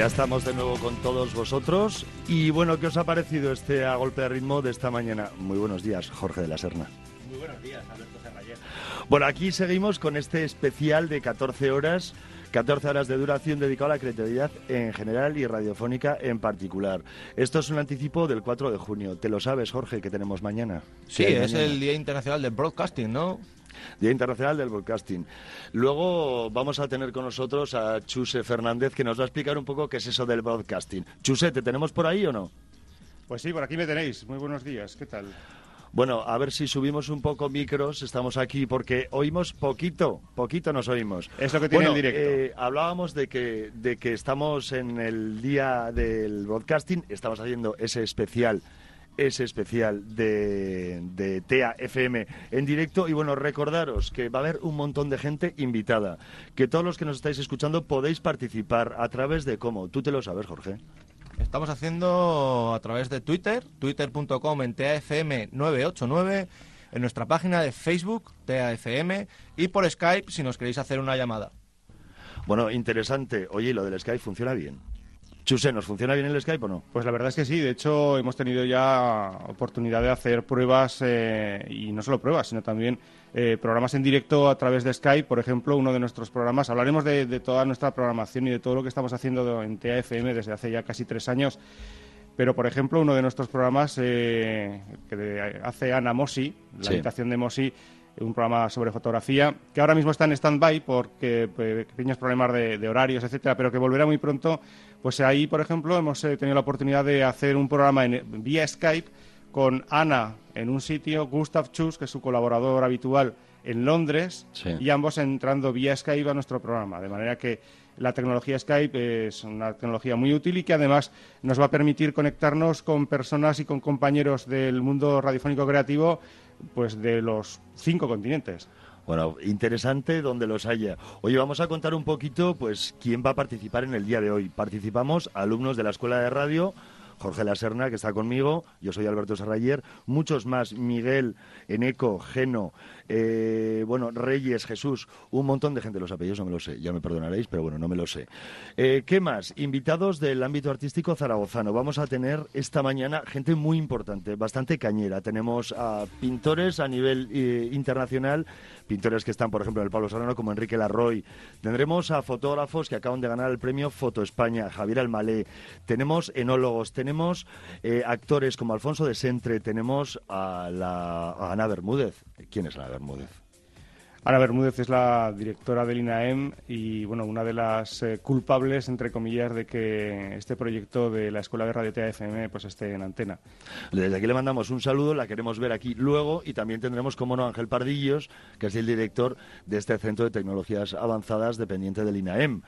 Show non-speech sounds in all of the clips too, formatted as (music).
Ya estamos de nuevo con todos vosotros. Y bueno, ¿qué os ha parecido este a golpe de ritmo de esta mañana? Muy buenos días, Jorge de la Serna. Muy buenos días, Alberto Serrayer. Bueno, aquí seguimos con este especial de 14 horas. 14 horas de duración dedicado a la creatividad en general y radiofónica en particular. Esto es un anticipo del 4 de junio. ¿Te lo sabes, Jorge, que tenemos mañana? Sí, es el Día Internacional del Broadcasting, ¿no? Día Internacional del Broadcasting. Luego vamos a tener con nosotros a Chuse Fernández que nos va a explicar un poco qué es eso del broadcasting. Chuse, ¿te tenemos por ahí o no? Pues sí, por aquí me tenéis. Muy buenos días. ¿Qué tal? Bueno, a ver si subimos un poco micros, estamos aquí porque oímos poquito, poquito nos oímos. Es lo que tiene Bueno, el directo. eh, hablábamos de que, de que estamos en el día del broadcasting, estamos haciendo ese especial ese especial de, de TEA FM en directo y bueno, recordaros que va a haber un montón de gente invitada, que todos los que nos estáis escuchando podéis participar a través de cómo, tú te lo sabes Jorge. Estamos haciendo a través de Twitter, twitter.com en TAFM989, en nuestra página de Facebook, TAFM, y por Skype si nos queréis hacer una llamada. Bueno, interesante. Oye, ¿y lo del Skype funciona bien? Chuse, ¿nos funciona bien el Skype o no? Pues la verdad es que sí. De hecho, hemos tenido ya oportunidad de hacer pruebas, eh, y no solo pruebas, sino también eh, programas en directo a través de Skype. Por ejemplo, uno de nuestros programas. Hablaremos de, de toda nuestra programación y de todo lo que estamos haciendo en TAFM desde hace ya casi tres años. Pero, por ejemplo, uno de nuestros programas eh, que hace Ana Mosi, la Sí. habitación de Mosi, un programa sobre fotografía, que ahora mismo está en stand-by porque pues, pequeños problemas de, de horarios, etcétera, pero que volverá muy pronto. Pues ahí, por ejemplo, hemos eh, tenido la oportunidad de hacer un programa en- vía Skype con Ana en un sitio, Gustav Chus, que es su colaborador habitual en Londres, Sí. y ambos entrando vía Skype a nuestro programa. De manera que la tecnología Skype es una tecnología muy útil y que además nos va a permitir conectarnos con personas y con compañeros del mundo radiofónico creativo pues de los cinco continentes. Bueno, interesante donde los haya. Oye, vamos a contar un poquito, pues, quién va a participar en el día de hoy. Participamos alumnos de la Escuela de Radio, Jorge La Serna, que está conmigo, yo soy Alberto Serrayer, muchos más, Miguel, Eneco, Geno, eh, bueno, Reyes, Jesús, un montón de gente, los apellidos no me los sé, ya me perdonaréis, pero bueno, no me los sé. Eh, ¿Qué más? Invitados del ámbito artístico zaragozano. Vamos a tener esta mañana gente muy importante, bastante cañera. Tenemos a pintores a nivel eh, internacional, pintores que están, por ejemplo, en el Pablo Serrano, como Enrique Larroy. Tendremos a fotógrafos que acaban de ganar el premio Foto España, Javier Almalé. Tenemos enólogos, tenemos actores como Alfonso de Sentre, tenemos a, la, a Ana Bermúdez. ¿Quién es Ana Bermúdez? Dartmouth Ana Bermúdez es la directora del INAEM y bueno, una de las eh, culpables, entre comillas, de que este proyecto de la Escuela de Radio TAFM pues esté en antena. Desde aquí le mandamos un saludo, la queremos ver aquí luego y también tendremos, como no, Ángel Pardillos, que es el director de este Centro de Tecnologías Avanzadas dependiente del INAEM.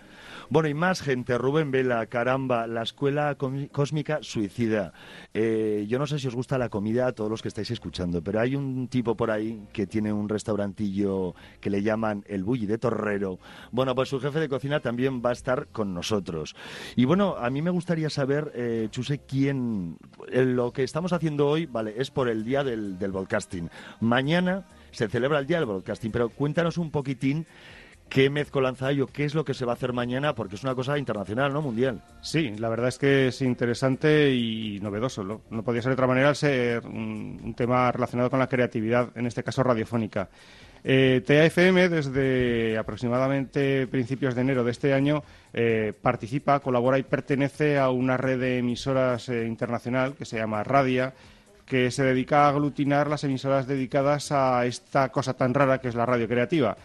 Bueno, y más gente, Rubén Vela, caramba, la Escuela Cósmica Suicida. Eh, yo no sé si os gusta la comida a todos los que estáis escuchando, pero hay un tipo por ahí que tiene un restaurantillo que le llaman el Bulli de Torrero. Bueno, pues su jefe de cocina también va a estar con nosotros. Y bueno, a mí me gustaría saber, eh, Chuse, quién... eh, lo que estamos haciendo hoy, vale, es por el día del, del broadcasting. Mañana se celebra el día del broadcasting, pero cuéntanos un poquitín qué mezcolanza hay o qué es lo que se va a hacer mañana, porque es una cosa internacional, ¿no? Mundial. Sí, la verdad es que es interesante y novedoso. No, no podía ser de otra manera al ser un, un tema relacionado con la creatividad, en este caso radiofónica. Eh, TAFM, desde aproximadamente principios de enero de este año, eh, participa, colabora y pertenece a una red de emisoras eh, internacional que se llama Radia, que se dedica a aglutinar las emisoras dedicadas a esta cosa tan rara que es la radio creativa.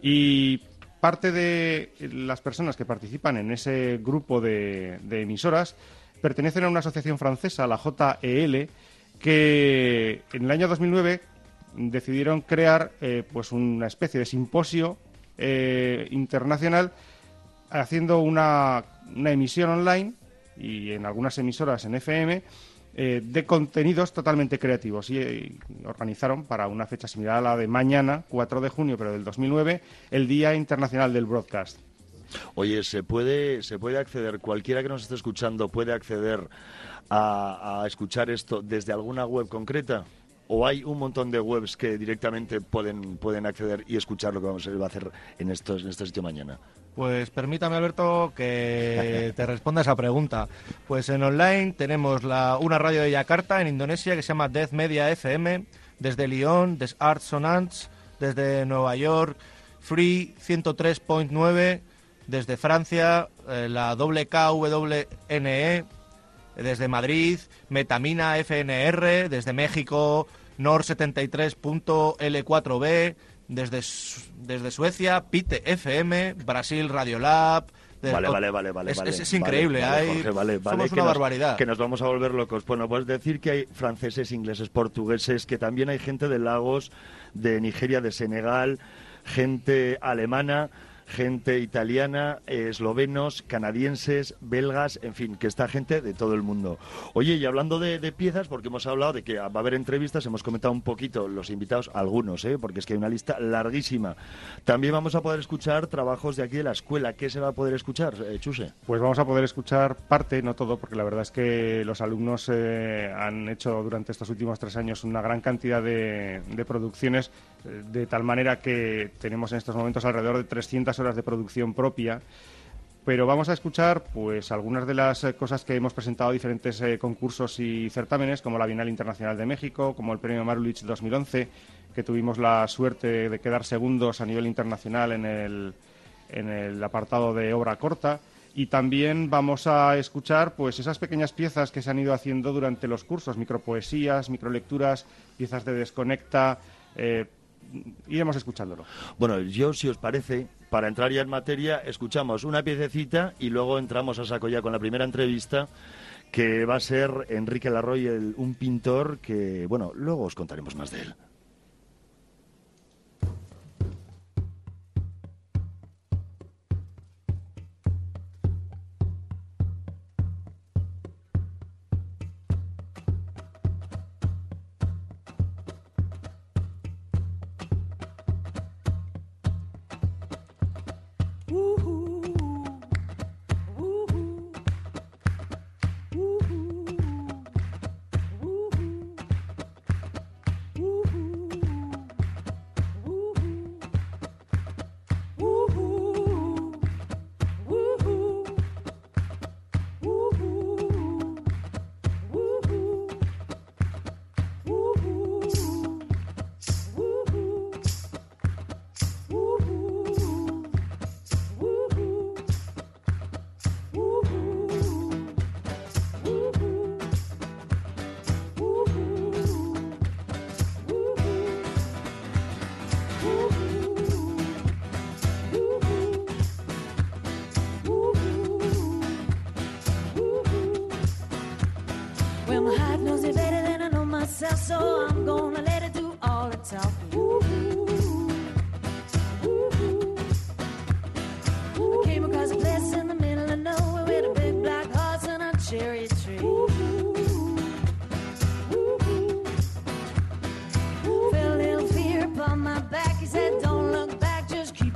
Y parte de las personas que participan en ese grupo de, de emisoras pertenecen a una asociación francesa, la JEL, que en el año 2009 decidieron crear eh, pues una especie de simposio eh, internacional haciendo una, una, emisión online y en algunas emisoras en FM eh, de contenidos totalmente creativos y, organizaron para una fecha similar a la de mañana, 4 de junio, pero del 2009, el Día Internacional del Broadcast. Oye, ¿se puede, se puede acceder, cualquiera que nos esté escuchando puede acceder a, a escuchar esto desde alguna web concreta? O hay un montón de webs que directamente pueden, pueden acceder y escuchar lo que vamos a hacer en, estos, en este sitio mañana? Pues permítame, Alberto, que (laughs) te responda esa pregunta. Pues en online tenemos la, una radio de Yakarta, en Indonesia, que se llama Death Media FM, desde Lyon, desde Art Sonance, desde Nueva York, Free 103.9, desde Francia, eh, la WKWNE, desde Madrid, Metamina FNR, desde México, NOR 73.L4B, desde, desde Suecia, PITE FM, Brasil Radiolab. Vale, vale, vale, vale. Es, vale, es, es increíble, vale, hay, Jorge, vale, vale, somos que una nos, barbaridad. Que nos vamos a volver locos. Bueno, pues decir que hay franceses, ingleses, portugueses, que también hay gente de Lagos, de Nigeria, de Senegal, gente alemana gente italiana, eh, eslovenos, canadienses, belgas, en fin, que está gente de todo el mundo. Oye, y hablando de, piezas, porque hemos hablado de que va a haber entrevistas, hemos comentado un poquito los invitados, algunos, ¿eh? porque es que hay una lista larguísima. También vamos a poder escuchar trabajos de aquí de la escuela. ¿Qué se va a poder escuchar, eh, Chuse? Pues vamos a poder escuchar parte, no todo, porque la verdad es que los alumnos eh, han hecho durante estos últimos tres años una gran cantidad de, de producciones de tal manera que tenemos en estos momentos alrededor de 300 horas de producción propia. Pero vamos a escuchar pues algunas de las cosas que hemos presentado diferentes eh, concursos y certámenes, como la Bienal Internacional de México, como el Premio Marulich 2011, que tuvimos la suerte de quedar segundos a nivel internacional en el, en el apartado de obra corta. Y también vamos a escuchar pues esas pequeñas piezas que se han ido haciendo durante los cursos, micropoesías, microlecturas, piezas de desconecta, eh, iremos escuchándolo. Bueno, yo, si os parece, para entrar ya en materia, escuchamos una piececita y luego entramos a saco ya con la primera entrevista, que va a ser Enrique Larroy, el, un pintor que, bueno, luego os contaremos más de él.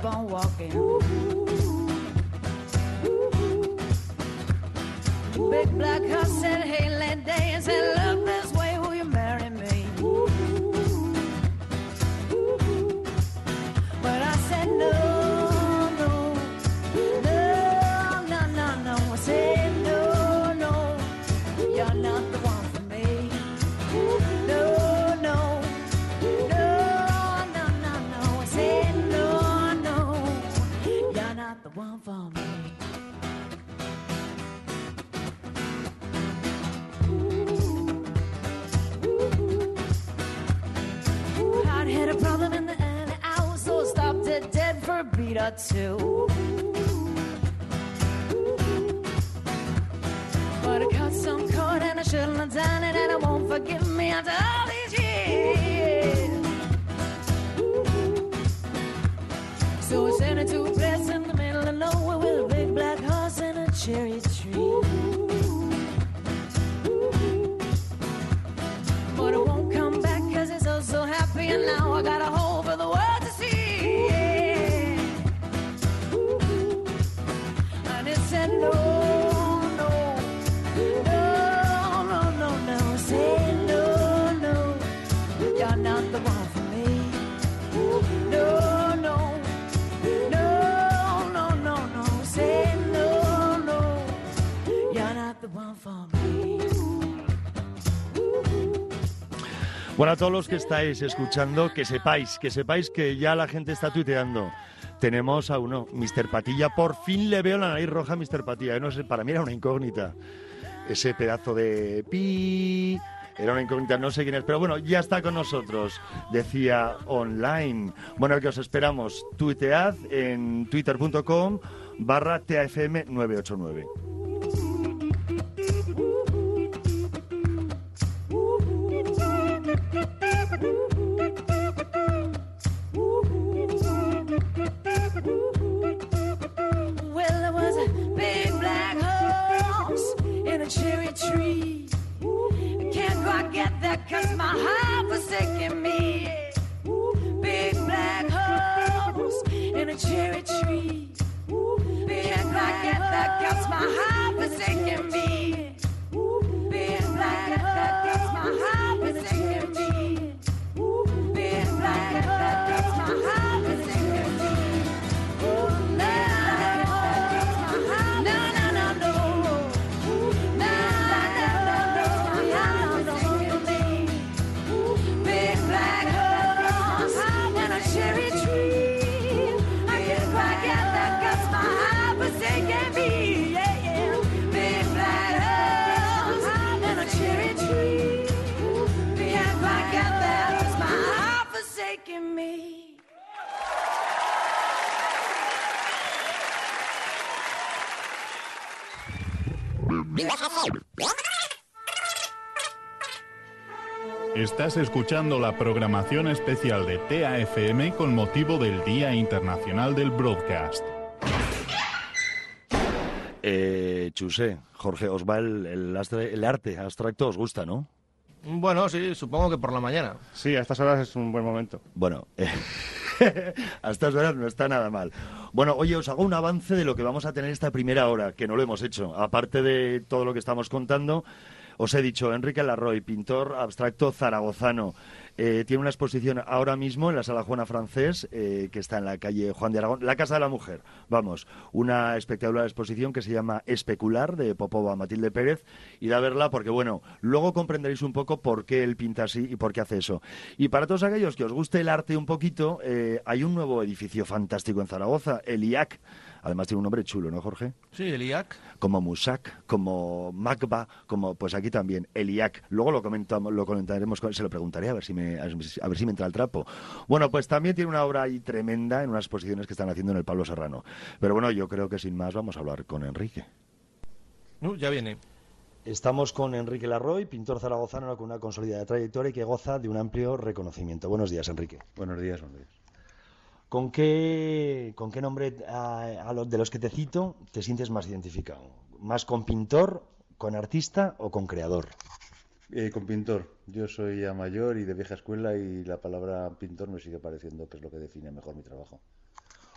Keep on walking. Big black horse said, Hey, beat or two. But I cut some cord and I shouldn't have done it, and it won't forgive me after all Bueno, a todos los que estáis escuchando, que sepáis, que sepáis que ya la gente está tuiteando. Tenemos a uno, Mr. Patilla. Por fin le veo la nariz roja a Mr. Patilla. No sé, para mí era una incógnita. Ese pedazo de pi. Era una incógnita, no sé quién es, pero bueno, ya está con nosotros, decía online. Bueno, que os esperamos. Tuitead en twitter.com barra TAFM989. Escuchando la programación especial de TAFM con motivo del Día Internacional del Broadcast. Eh, Chusé, Jorge, os va el, el astre- el arte abstracto, os gusta, ¿no? Bueno, sí, supongo que por la mañana. Sí, a estas horas es un buen momento. Bueno, eh, (laughs) a estas horas no está nada mal. Bueno, oye, os hago un avance de lo que vamos a tener esta primera hora, que no lo hemos hecho. Aparte de todo lo que estamos contando, os he dicho, Enrique Larroy, pintor abstracto zaragozano, eh, tiene una exposición ahora mismo en la Sala Juana Francés, eh, que está en la calle Juan de Aragón, la Casa de la Mujer. Vamos, una espectacular exposición que se llama Especular, de Popova Matilde Pérez, y a verla porque, bueno, luego comprenderéis un poco por qué él pinta así y por qué hace eso. Y para todos aquellos que os guste el arte un poquito, eh, hay un nuevo edificio fantástico en Zaragoza, el IAC. Además tiene un nombre chulo, ¿no, Jorge? Sí, el IAC. como Musak, como Magba, como pues aquí también Eliac. Luego lo comentamos, lo comentaremos, con- se lo preguntaré a ver si me a ver si me entra el trapo. Bueno, pues también tiene una obra ahí tremenda en unas exposiciones que están haciendo en el Pablo Serrano. Pero bueno, yo creo que sin más vamos a hablar con Enrique. Uh, ya viene. Estamos con Enrique Larroy, pintor zaragozano con una consolidada trayectoria y que goza de un amplio reconocimiento. Buenos días, Enrique. Buenos días, buenos días. ¿Con qué, con qué nombre a, de los que te cito te sientes más identificado? ¿Más con pintor, con artista o con creador? Eh, con pintor. Yo soy mayor y de vieja escuela y la palabra pintor me sigue pareciendo que es lo que define mejor mi trabajo.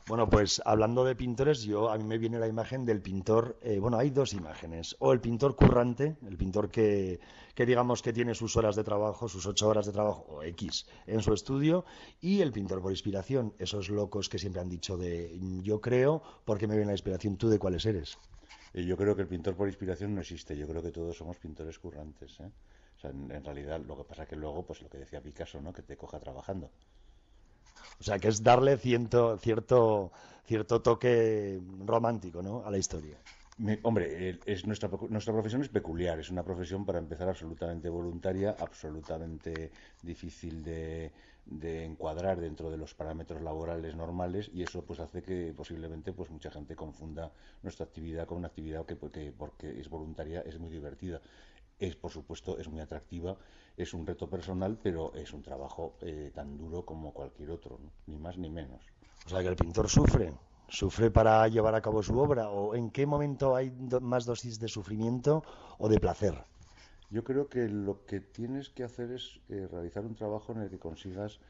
Bueno, pues hablando de pintores, yo a mí me viene la imagen del pintor. eh, bueno, hay dos imágenes. O el pintor currante, el pintor que, que digamos que tiene sus horas de trabajo, sus ocho horas de trabajo o X en su estudio, y el pintor por inspiración. Esos locos que siempre han dicho de yo creo porque me viene la inspiración. ¿Tú de cuáles eres? Y yo creo que el pintor por inspiración no existe. Yo creo que todos somos pintores currantes. ¿eh? O sea, en, en realidad, lo que pasa que luego, pues lo que decía Picasso, ¿no? Que te coja trabajando. O sea, que es darle ciento- cierto, cierto toque romántico, ¿no? A la historia. Me- hombre, es nuestra, nuestra profesión es peculiar, es una profesión para empezar absolutamente voluntaria, absolutamente difícil de, encuadrar dentro de los parámetros laborales normales y eso pues hace que posiblemente pues mucha gente confunda nuestra actividad con una actividad que, que porque es voluntaria es muy divertida. Es, por supuesto, es muy atractiva, es un reto personal, pero es un trabajo eh, tan duro como cualquier otro, ¿no? ni más ni menos. O sea, que el pintor sufre. ¿Sufre para llevar a cabo su obra? ¿O en qué momento hay do- más dosis de sufrimiento o de placer? Yo creo que lo que tienes que hacer es eh, realizar un trabajo en el que consigas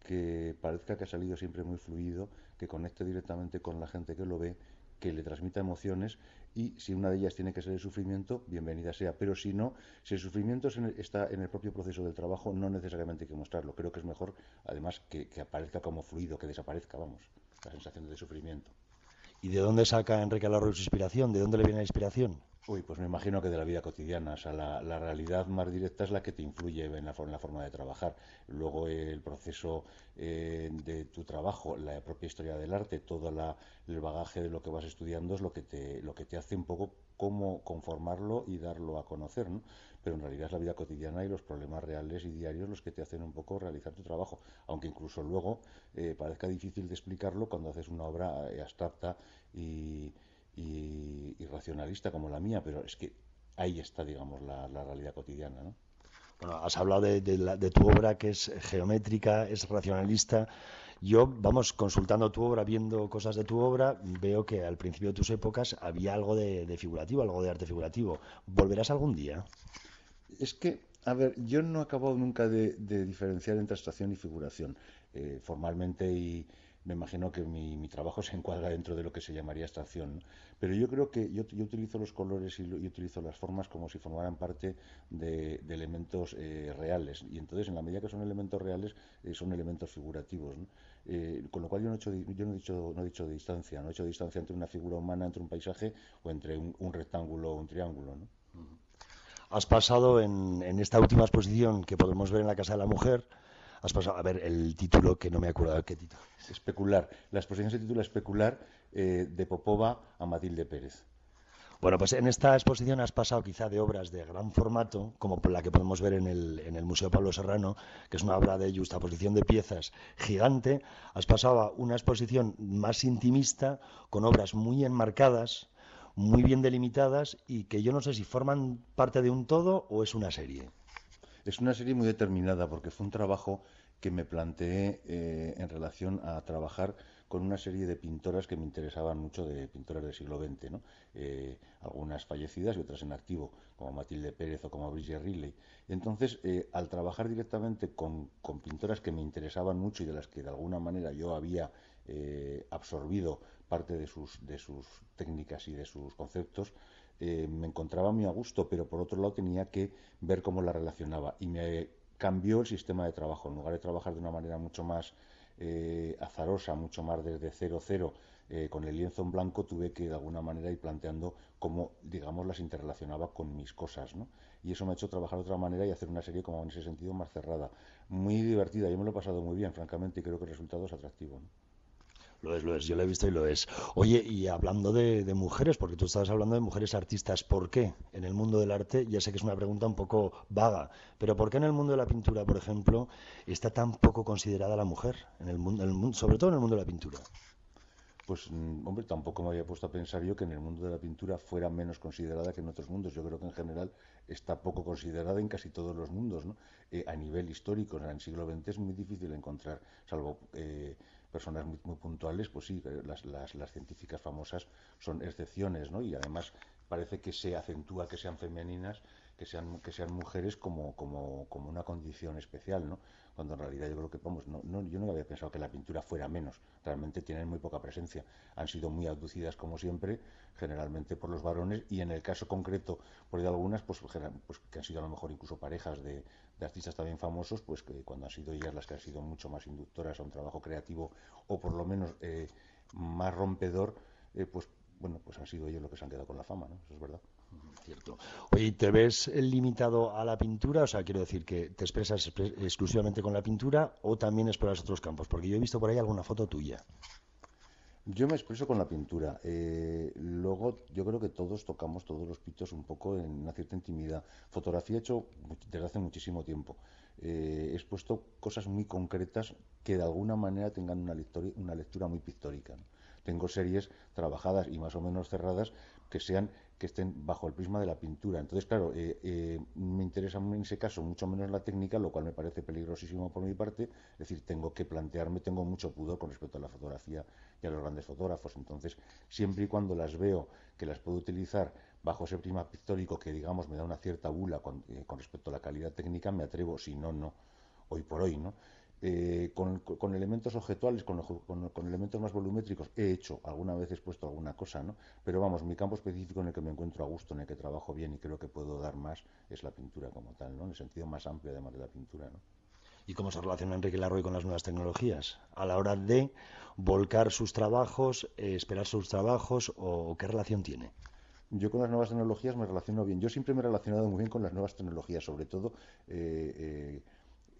que parezca que ha salido siempre muy fluido, que conecte directamente con la gente que lo ve, que le transmita emociones y si una de ellas tiene que ser el sufrimiento, bienvenida sea. Pero si no, si el sufrimiento está en el propio proceso del trabajo, no necesariamente hay que mostrarlo. Creo que es mejor, además, que, que aparezca como fluido, que desaparezca, vamos, la sensación de sufrimiento. ¿Y de dónde saca Enrique Alarro su inspiración? ¿De dónde le viene la inspiración? Uy, pues me imagino que de la vida cotidiana. O sea, la, realidad más directa es la que te influye en la, for- en la forma de trabajar. Luego eh, el proceso eh, de tu trabajo, la propia historia del arte, todo la- el bagaje de lo que vas estudiando es lo que te, lo que te hace un poco cómo conformarlo y darlo a conocer, ¿no? Pero en realidad es la vida cotidiana y los problemas reales y diarios los que te hacen un poco realizar tu trabajo. Aunque incluso luego eh, parezca difícil de explicarlo cuando haces una obra eh, abstracta y, y- racionalista como la mía, pero es que ahí está, digamos, la, la realidad cotidiana, ¿no? Bueno, has hablado de, de la- de tu obra que es geométrica, es racionalista. Yo, vamos, consultando tu obra, viendo cosas de tu obra, veo que al principio de tus épocas había algo de figurativo, algo de arte figurativo. ¿Volverás algún día? Es que, a ver, yo no he acabado nunca de, diferenciar entre abstracción y figuración. Eh, formalmente y me imagino que mi, trabajo se encuadra dentro de lo que se llamaría abstracción. Pero yo creo que yo, utilizo los colores y, utilizo las formas como si formaran parte de, elementos eh, reales. Y entonces, en la medida que son elementos reales, eh, son elementos figurativos. con lo cual yo no he hecho, yo no he dicho, no he dicho distancia, no he hecho distancia entre una figura humana, entre un paisaje o entre un, rectángulo o un triángulo. Has pasado en, en esta última exposición que podemos ver en la Casa de la Mujer, has pasado, a ver, el título que no me acuerdo, ¿qué título? Especular. La exposición se titula Especular eh, de Popova a Matilde Pérez. Bueno, pues en esta exposición has pasado quizá de obras de gran formato, como la que podemos ver en el, en el Museo Pablo Serrano, que es una obra de justaposición de piezas gigante, has pasado a una exposición más intimista, con obras muy enmarcadas, muy bien delimitadas y que yo no sé si forman parte de un todo o es una serie. Es una serie muy determinada porque fue un trabajo que me planteé eh, en relación a trabajar con una serie de pintoras que me interesaban mucho, de pintoras del siglo XX, ¿no? Eh, algunas fallecidas y otras en activo, como Matilde Pérez o como Brigitte Riley. Entonces, eh, al trabajar directamente con, con pintoras que me interesaban mucho y de las que de alguna manera yo había eh, absorbido parte de sus, de sus técnicas y de sus conceptos, eh, me encontraba muy a gusto, pero por otro lado tenía que ver cómo la relacionaba. Y me cambió el sistema de trabajo. En lugar de trabajar de una manera mucho más eh, azarosa, mucho más desde cero cero, eh, con el lienzo en blanco, tuve que de alguna manera ir planteando cómo, digamos, las interrelacionaba con mis cosas, ¿no? Y eso me ha hecho trabajar de otra manera y hacer una serie como en ese sentido más cerrada. Muy divertida, yo me lo he pasado muy bien, francamente, y creo que el resultado es atractivo. Lo es, lo es, yo lo he visto y lo es. Oye, y hablando de, mujeres, porque tú estabas hablando de mujeres artistas, ¿por qué en el mundo del arte, ya sé que es una pregunta un poco vaga, pero ¿por qué en el mundo de la pintura, por ejemplo, está tan poco considerada la mujer, en el mundo, el sobre todo en el mundo de la pintura? Pues, mm, hombre, tampoco me había puesto a pensar yo que en el mundo de la pintura fuera menos considerada que en otros mundos. Yo creo que en general está poco considerada en casi todos los mundos, ¿no? Eh, a nivel histórico, en el siglo XX es muy difícil encontrar, salvo eh, personas muy, muy puntuales, pues sí, eh, las, las, las científicas famosas son excepciones, ¿no? Y además parece que se acentúa que sean femeninas, que sean, que sean mujeres como, como, como una condición especial, ¿no? Cuando en realidad yo creo que, vamos, no, no, yo no había pensado que la pintura fuera menos, realmente tienen muy poca presencia, han sido muy abducidas como siempre, generalmente por los varones, y en el caso concreto, por de algunas, pues, pues que han sido a lo mejor incluso parejas de, de artistas también famosos, pues que cuando han sido ellas las que han sido mucho más inductoras a un trabajo creativo, o por lo menos eh, más rompedor, eh, pues bueno, pues han sido ellos los que se han quedado con la fama, ¿no? Eso es verdad. Cierto. Oye, ¿te ves limitado a la pintura? O sea, quiero decir que te expresas expre- exclusivamente con la pintura o también exploras otros campos, porque yo he visto por ahí alguna foto tuya. Yo me expreso con la pintura. Eh, luego, yo creo que todos tocamos todos los pitos un poco en una cierta intimidad. Fotografía he hecho desde hace muchísimo tiempo. Eh, he expuesto cosas muy concretas que de alguna manera tengan una, lectori- una lectura muy pictórica. ¿no? Tengo series trabajadas y más o menos cerradas que sean que estén bajo el prisma de la pintura. Entonces, claro, eh, eh, me interesa en ese caso mucho menos la técnica, lo cual me parece peligrosísimo por mi parte. Es decir, tengo que plantearme, tengo mucho pudor con respecto a la fotografía y a los grandes fotógrafos. Entonces, siempre y cuando las veo que las puedo utilizar bajo ese prisma pictórico que, digamos, me da una cierta bula con, eh, con respecto a la calidad técnica, me atrevo, si no, no, hoy por hoy, ¿no? Eh, con, con elementos objetuales, con, con- con elementos más volumétricos, he hecho, alguna vez he expuesto alguna cosa, ¿no? Pero vamos, mi campo específico en el que me encuentro a gusto, en el que trabajo bien y creo que puedo dar más, es la pintura como tal, ¿no? En el sentido más amplio, además de la pintura, ¿no? ¿Y cómo se relaciona Enrique Larroy con las nuevas tecnologías? A la hora de volcar sus trabajos, eh, esperar sus trabajos, o qué relación tiene? Yo con las nuevas tecnologías me relaciono bien. Yo siempre me he relacionado muy bien con las nuevas tecnologías, sobre todo eh, eh,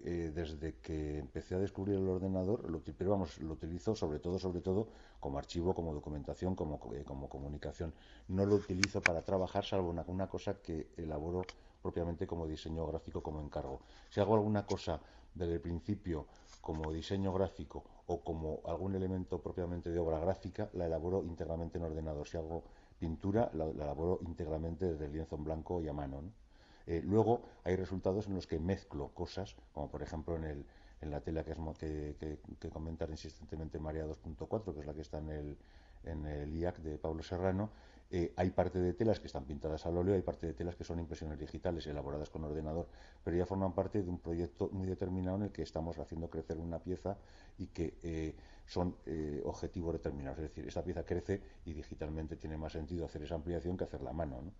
eh, desde que empecé a descubrir el ordenador, lo, pero vamos, lo utilizo sobre todo, sobre todo como archivo, como documentación, como, co- eh, como comunicación. No lo utilizo para trabajar, salvo una, cosa que elaboro propiamente como diseño gráfico, como encargo. Si hago alguna cosa desde el principio como diseño gráfico o como algún elemento propiamente de obra gráfica, la elaboro íntegramente en ordenador. Si hago pintura, la, la elaboro íntegramente desde el lienzo en blanco y a mano. ¿no? Eh, luego hay resultados en los que mezclo cosas, como por ejemplo en, el, en la tela que, es, que, que, que comentan insistentemente Marea 2.4, que es la que está en el, en el IAC de Pablo Serrano. Eh, hay parte de telas que están pintadas al óleo, hay parte de telas que son impresiones digitales elaboradas con ordenador, pero ya forman parte de un proyecto muy determinado en el que estamos haciendo crecer una pieza y que eh, son eh, objetivos determinados. Es decir, esta pieza crece y digitalmente tiene más sentido hacer esa ampliación que hacerla a mano. ¿no?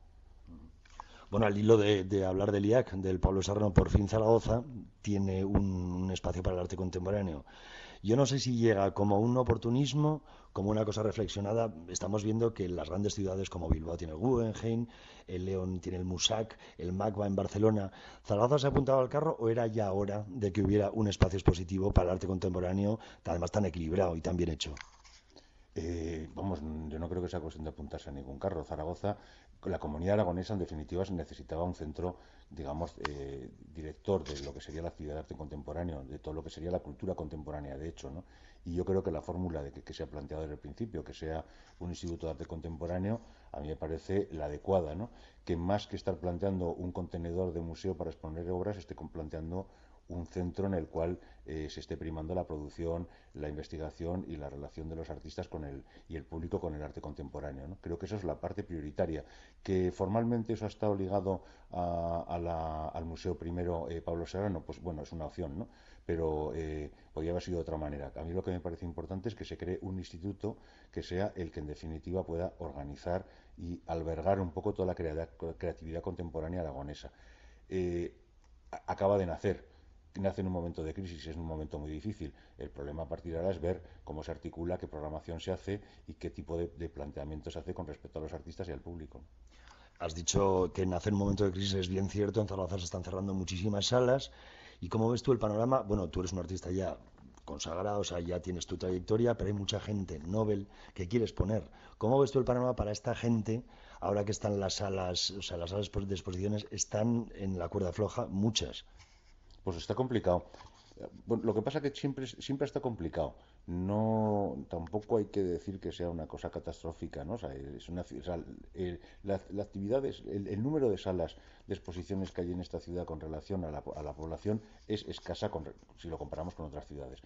Bueno, al hilo de, de hablar del IAC, del Pablo Serrano, por fin Zaragoza tiene un, un espacio para el arte contemporáneo. Yo no sé si llega como un oportunismo, como una cosa reflexionada. Estamos viendo que las grandes ciudades como Bilbao tiene el Guggenheim, el León tiene el Musac, el MACBA en Barcelona. ¿Zaragoza se ha apuntado al carro o era ya hora de que hubiera un espacio expositivo para el arte contemporáneo, además tan equilibrado y tan bien hecho? Eh, vamos, yo no creo que sea cuestión de apuntarse a ningún carro. Zaragoza, la comunidad aragonesa, en definitiva, necesitaba un centro, digamos, eh, director de lo que sería la actividad de arte contemporáneo, de todo lo que sería la cultura contemporánea, de hecho, ¿no? Y yo creo que la fórmula de que, que se ha planteado desde el principio, que sea un instituto de arte contemporáneo, a mí me parece la adecuada, ¿no? Que más que estar planteando un contenedor de museo para exponer obras, esté planteando un centro en el cual eh, se esté primando la producción, la investigación y la relación de los artistas con el, y el público con el arte contemporáneo. ¿no? Creo que eso es la parte prioritaria. Que formalmente eso ha estado ligado a, la- al Museo Primero eh, Pablo Serrano, pues bueno, es una opción, ¿no? pero eh, podría haber sido de otra manera. A mí lo que me parece importante es que se cree un instituto que sea el que en definitiva pueda organizar y albergar un poco toda la crea- creatividad contemporánea aragonesa. Acaba de nacer, nace en un momento de crisis, es un momento muy difícil. El problema a partir de ahora es ver cómo se articula, qué programación se hace y qué tipo de, de planteamiento se hace con respecto a los artistas y al público. Has dicho que nace en un momento de crisis, es bien cierto, en Zaragoza se están cerrando muchísimas salas. ¿Y cómo ves tú el panorama? Bueno, tú eres un artista ya consagrado, o sea, ya tienes tu trayectoria, pero hay mucha gente, Nobel, que quieres poner. ¿Cómo ves tú el panorama para esta gente, ahora que están las salas, o sea, las salas de exposiciones están en la cuerda floja, muchas? Pues está complicado. Eh, lo que pasa es que siempre, siempre está complicado. No, tampoco hay que decir que sea una cosa catastrófica, ¿no? O sea, es una, o el- la, la actividad, es- el, el número de salas de exposiciones que hay en esta ciudad con relación a la, a la población es escasa con si lo comparamos con otras ciudades.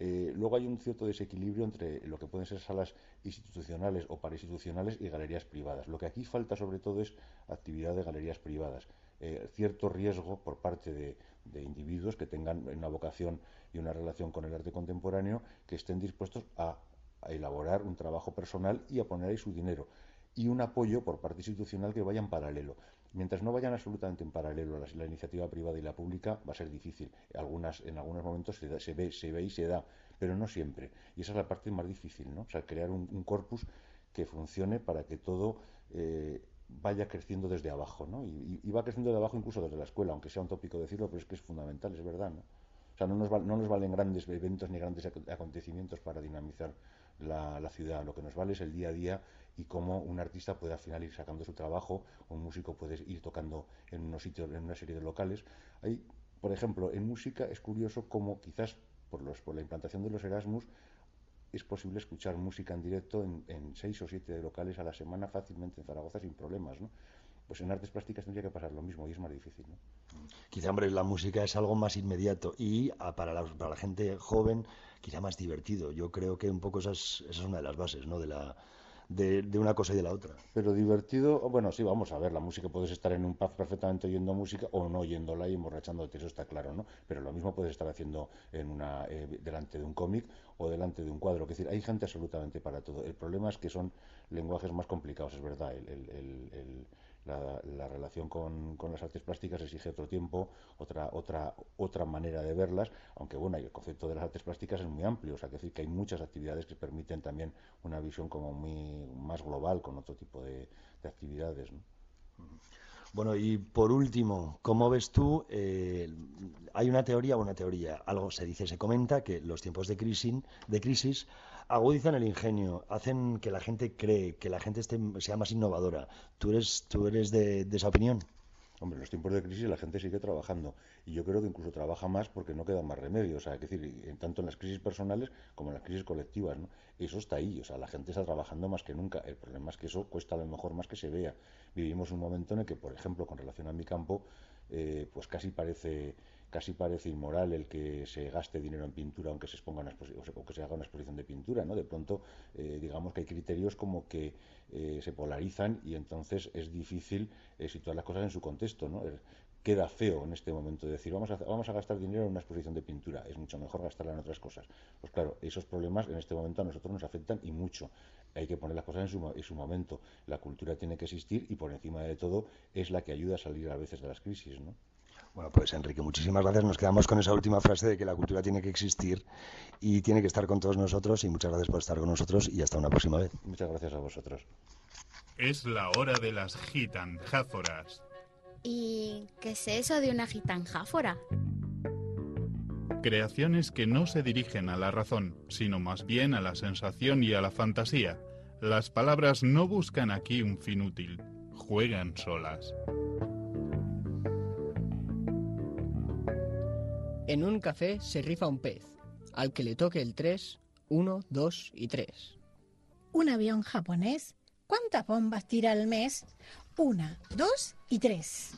Eh, luego hay un cierto desequilibrio entre lo que pueden ser salas institucionales o parainstitucionales y galerías privadas. Lo que aquí falta sobre todo es actividad de galerías privadas. Eh, cierto riesgo por parte de, de individuos que tengan una vocación y una relación con el arte contemporáneo que estén dispuestos a, elaborar un trabajo personal y a poner ahí su dinero y un apoyo por parte institucional que vaya en paralelo. Mientras no vayan absolutamente en paralelo la, la iniciativa privada y la pública, va a ser difícil. Algunas, en algunos momentos se, da- se ve, se ve y se da, pero no siempre. Y esa es la parte más difícil, ¿no? O sea, crear un, un corpus que funcione para que todo eh, vaya creciendo desde abajo, ¿no? Y, va creciendo de abajo incluso desde la escuela, aunque sea un tópico decirlo, pero es que es fundamental, es verdad, ¿no? O sea, no nos, no nos valen grandes eventos ni grandes ac- acontecimientos para dinamizar la, ciudad, lo que nos vale es el día a día y cómo un artista puede al final ir sacando su trabajo, un músico puede ir tocando en unos sitios, en una serie de locales. Hay, por ejemplo, en música es curioso cómo quizás por la implantación de los Erasmus es posible escuchar música en directo en, seis o siete locales a la semana fácilmente en Zaragoza sin problemas, ¿no? Pues en artes plásticas tendría que pasar lo mismo y es más difícil. Quizá, hombre, la música es algo más inmediato y para la, gente joven quizá más divertido. Yo creo que un poco esa es, es una de las bases, ¿no? De la, de, de una cosa y de la otra. Pero divertido, bueno, sí, vamos a ver, la música puedes estar en un pub perfectamente oyendo música o no oyéndola y emborrachándote, eso está claro, ¿no? Pero lo mismo puedes estar haciendo en una, eh, delante de un cómic o delante de un cuadro. Es decir, hay gente absolutamente para todo. El problema es que son lenguajes más complicados, es verdad. El, el- el- el- la, la relación con, con las artes plásticas exige otro tiempo, otra, otra, otra manera de verlas, aunque bueno, el concepto de las artes plásticas es muy amplio, o sea, que decir que hay muchas actividades que permiten también una visión como muy más global con otro tipo de, de actividades. ¿no? Bueno, y por último, ¿cómo ves tú? eh, hay una teoría, una teoría, algo se dice, se comenta que los tiempos de crisis, de crisis agudizan el ingenio, hacen que la gente cree, que la gente esté, sea más innovadora. ¿Tú eres, tú eres de, de esa opinión? Hombre, en los tiempos de crisis la gente sigue trabajando y yo creo que incluso trabaja más porque no queda más remedio, o sea, es decir, tanto en las crisis personales como en las crisis colectivas, ¿no? Eso está ahí, o sea, la gente está trabajando más que nunca. El problema es que eso cuesta a lo mejor más que se vea. Vivimos un momento en el que, por ejemplo, con relación a mi campo, eh, pues casi parece casi parece inmoral el que se gaste dinero en pintura aunque se exponga una exposi- o que se haga una exposición de pintura, ¿no? De pronto, eh, digamos que hay criterios como que eh, se polarizan y entonces es difícil eh, situar las cosas en su contexto, ¿no? Queda feo en este momento decir vamos a, vamos a gastar dinero en una exposición de pintura, es mucho mejor gastarla en otras cosas. Pues claro, esos problemas en este momento a nosotros nos afectan y mucho. Hay que poner las cosas en su, en su momento. La cultura tiene que existir y por encima de todo es la que ayuda a salir a veces de las crisis, ¿no? Bueno, pues Enrique, muchísimas gracias. Nos quedamos con esa última frase de que la cultura tiene que existir y tiene que estar con todos nosotros. Y muchas gracias por estar con nosotros y hasta una próxima vez. Muchas gracias a vosotros. Es la hora de las gitanjáforas. ¿Y qué es eso de una gitanjáfora? Creaciones que no se dirigen a la razón, sino más bien a la sensación y a la fantasía. Las palabras no buscan aquí un fin útil, juegan solas. En un café se rifa un pez, al que le toque el 3, 1, 2 y 3. Un avión japonés. ¿Cuántas bombas tira al mes? Una, dos y tres.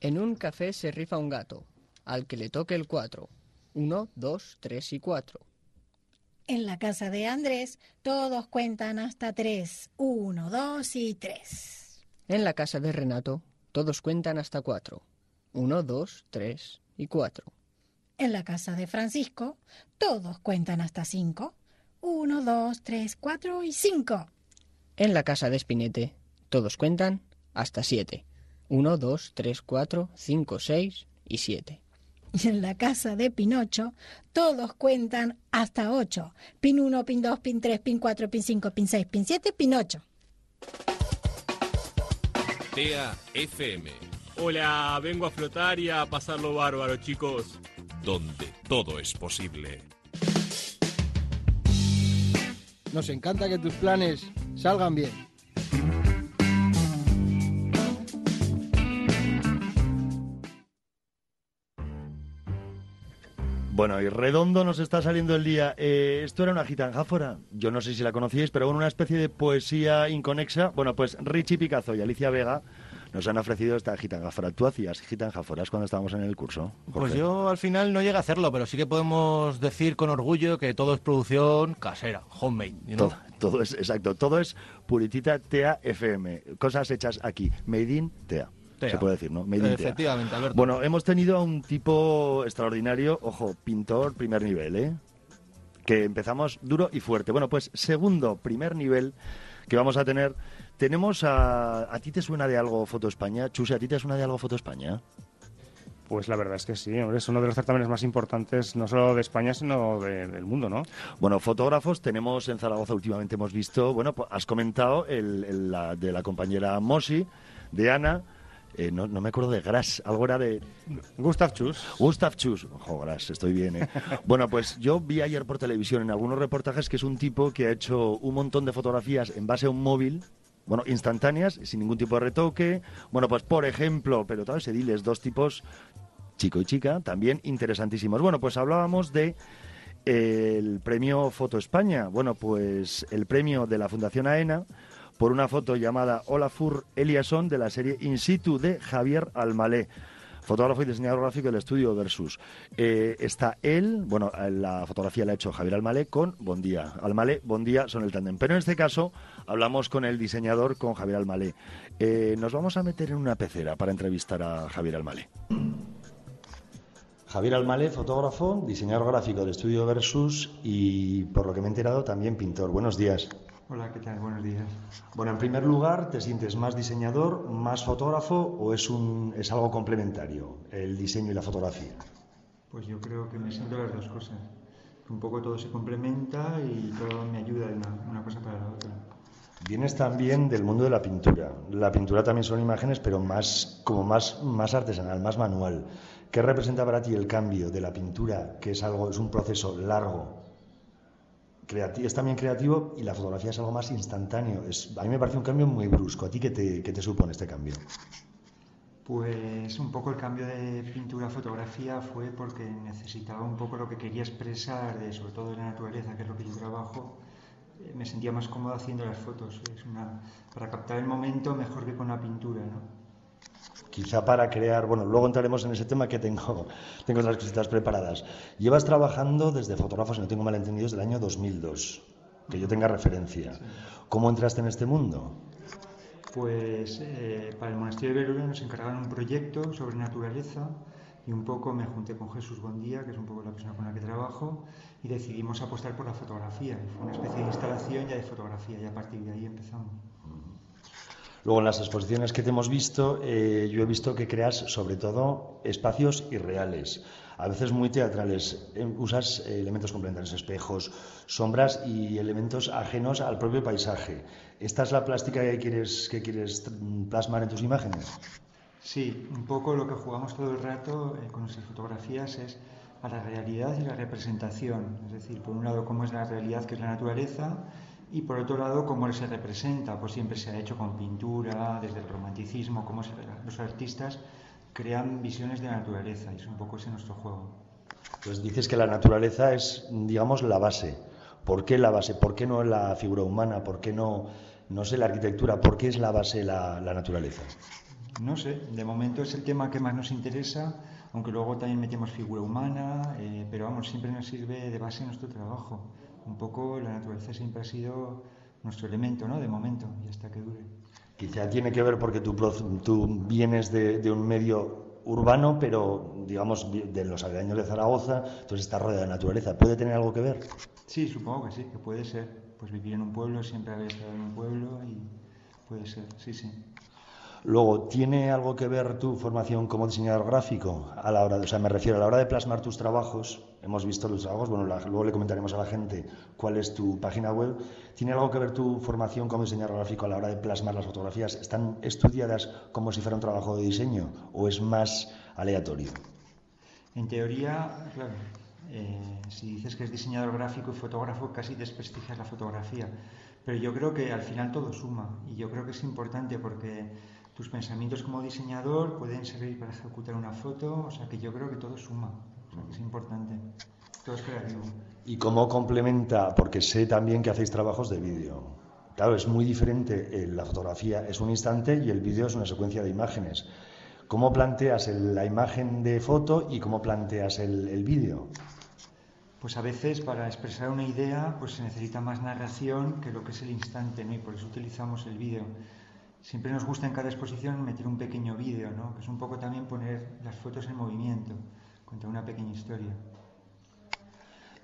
En un café se rifa un gato, al que le toque el 4, 1, 2, 3 y 4. En la casa de Andrés todos cuentan hasta tres. Uno, dos y tres. En la casa de Renato todos cuentan hasta 4, 1, 2, 3 y 4. En la casa de Francisco todos cuentan hasta cinco. Uno, dos, tres, cuatro y cinco. En la casa de Spinete todos cuentan hasta 7, 1, 2, 3, 4, 5, 6 y 7. Y en la casa de Pinocho todos cuentan hasta ocho. Pin uno, pin dos, pin tres, pin cuatro, pin cinco, pin seis, pin siete, pin ocho. TEA FM, Hola, vengo a flotar y a pasarlo bárbaro, chicos. donde todo es posible. Nos encanta que tus planes salgan bien. Bueno, y redondo nos está saliendo el día. Eh, esto era una gitanjáfora. Yo no sé si la conocíais, pero bueno, una especie de poesía inconexa. Bueno, pues Richie Picazo y Alicia Vega nos han ofrecido esta gitanjáfora. ¿Tú hacías gitanjáforas cuando estábamos en el curso? Pues yo al final no llegué a hacerlo, pero sí que podemos decir con orgullo que todo es producción casera, homemade. ¿no? Todo, todo es, exacto, todo es puritita TEA FM. Cosas hechas aquí. Made in TEA. TEA. Se puede decir, ¿no? Made. Efectivamente, Alberto. Bueno, hemos tenido a un tipo extraordinario, ojo, pintor primer nivel, ¿eh? Que empezamos duro y fuerte. Bueno, pues segundo primer nivel que vamos a tener, tenemos a... ¿A ti te suena de algo Foto España? Chuse, ¿a ti te suena de algo Foto España? Pues la verdad es que sí, hombre, es uno de los certámenes más importantes, no solo de España, sino de- del mundo, ¿no? Bueno, fotógrafos tenemos en Zaragoza últimamente hemos visto, bueno, pues has comentado el, el- la, de la compañera Mosi, de Ana, eh, no, no me acuerdo de Gras, algo era de... Gustav Chus. Gustav Chus. Ojo, Gras, estoy bien, ¿eh? (laughs) bueno, pues yo vi ayer por televisión en algunos reportajes que es un tipo que ha hecho un montón de fotografías en base a un móvil, bueno, instantáneas, sin ningún tipo de retoque. Bueno, pues por ejemplo, pero tal vez diles dos tipos, chico y chica, también interesantísimos. Bueno, pues hablábamos de eh, el premio Foto España. Bueno, pues el premio de la Fundación AENA por una foto llamada Olafur Eliasson de la serie In situ de Javier Almalé fotógrafo y diseñador gráfico del estudio Versus. Eh, está él, bueno, la fotografía la ha hecho Javier Almalé con Bondía. Almalé, Bondía son el tándem. Pero en este caso hablamos con el diseñador, con Javier Almalé. Eh, nos vamos a meter en una pecera para entrevistar a Javier Almalé. Javier Almalé, fotógrafo, diseñador gráfico del estudio Versus y, por lo que me he enterado, también pintor. Buenos días. Hola, ¿qué tal? Buenos días. Bueno, en primer lugar, ¿te sientes más diseñador, más fotógrafo o es, un, es algo complementario, el diseño y la fotografía? Pues yo creo que me siento las dos cosas. Un poco todo se complementa y todo me ayuda de una, una cosa para la otra. Vienes también del mundo de la pintura. La pintura también son imágenes, pero más como más, más artesanal, más manual. ¿Qué representa para ti el cambio de la pintura, que es algo, es un proceso largo, es también creativo y la fotografía es algo más instantáneo. Es, a mí me parece un cambio muy brusco. ¿A ti qué te, qué te supone este cambio? Pues un poco el cambio de pintura a fotografía fue porque necesitaba un poco lo que quería expresar, de, sobre todo de la naturaleza, que es lo que yo trabajo. Eh, me sentía más cómodo haciendo las fotos. Es una, para captar el momento mejor que con la pintura, ¿no? Quizá para crear, bueno, luego entraremos en ese tema que tengo, (laughs) tengo otras cositas preparadas. Llevas trabajando desde fotógrafos, si no tengo mal entendido, desde el año 2002, que yo tenga referencia. ¿Cómo entraste en este mundo? Pues eh, para el Monasterio de Veruela nos encargaron un proyecto sobre naturaleza y un poco me junté con Jesús Bondía, que es un poco la persona con la que trabajo, y decidimos apostar por la fotografía. fue una especie de instalación ya de fotografía y a partir de ahí empezamos. Luego, en las exposiciones que te hemos visto, eh, yo he visto que creas sobre todo espacios irreales, a veces muy teatrales. Eh, usas eh, elementos complementarios, espejos, sombras y elementos ajenos al propio paisaje. ¿Esta es la plástica que quieres, que quieres plasmar en tus imágenes? Sí, un poco lo que jugamos todo el rato con nuestras fotografías es a la realidad y la representación. Es decir, por un lado, cómo es la realidad, que es la naturaleza, y por otro lado, cómo se representa, pues siempre se ha hecho con pintura, desde el romanticismo, cómo los artistas crean visiones de la naturaleza, y es un poco ese nuestro juego. Pues dices que la naturaleza es, digamos, la base. ¿Por qué la base? ¿Por qué no la figura humana? ¿Por qué no, no sé, la arquitectura? ¿Por qué es la base la, la naturaleza? No sé, de momento es el tema que más nos interesa, aunque luego también metemos figura humana, eh, pero vamos, siempre nos sirve de base nuestro trabajo un poco la naturaleza siempre ha sido nuestro elemento, ¿no? De momento, y hasta que dure. Quizá tiene que ver porque tú, tú vienes de, un medio urbano, pero digamos de los aledaños de Zaragoza, entonces está rodeado de naturaleza. ¿Puede tener algo que ver? Sí, supongo que sí, que puede ser. Pues vivir en un pueblo, siempre haber estado en un pueblo y puede ser, sí, sí. Luego, ¿tiene algo que ver tu formación como diseñador gráfico a la hora, o sea, me refiero a la hora de plasmar tus trabajos? Hemos visto los trabajos, bueno, luego le comentaremos a la gente cuál es tu página web. ¿Tiene algo que ver tu formación como diseñador gráfico a la hora de plasmar las fotografías? ¿Están estudiadas como si fuera un trabajo de diseño o es más aleatorio? En teoría, claro, eh, si dices que es diseñador gráfico y fotógrafo, casi desprestigias la fotografía. Pero yo creo que al final todo suma y yo creo que es importante porque tus pensamientos como diseñador pueden servir para ejecutar una foto, o sea que yo creo que todo suma, es importante, todo es creativo. ¿Y cómo complementa? Porque sé también que hacéis trabajos de vídeo. Claro, es muy diferente, eh, la fotografía es un instante y el vídeo es una secuencia de imágenes. ¿Cómo planteas la imagen de foto y cómo planteas el, el vídeo? Pues a veces para expresar una idea pues se necesita más narración que lo que es el instante, ¿no? Y por eso utilizamos el vídeo siempre nos gusta en cada exposición meter un pequeño vídeo, ¿no? que es un poco también poner las fotos en movimiento, contar una pequeña historia.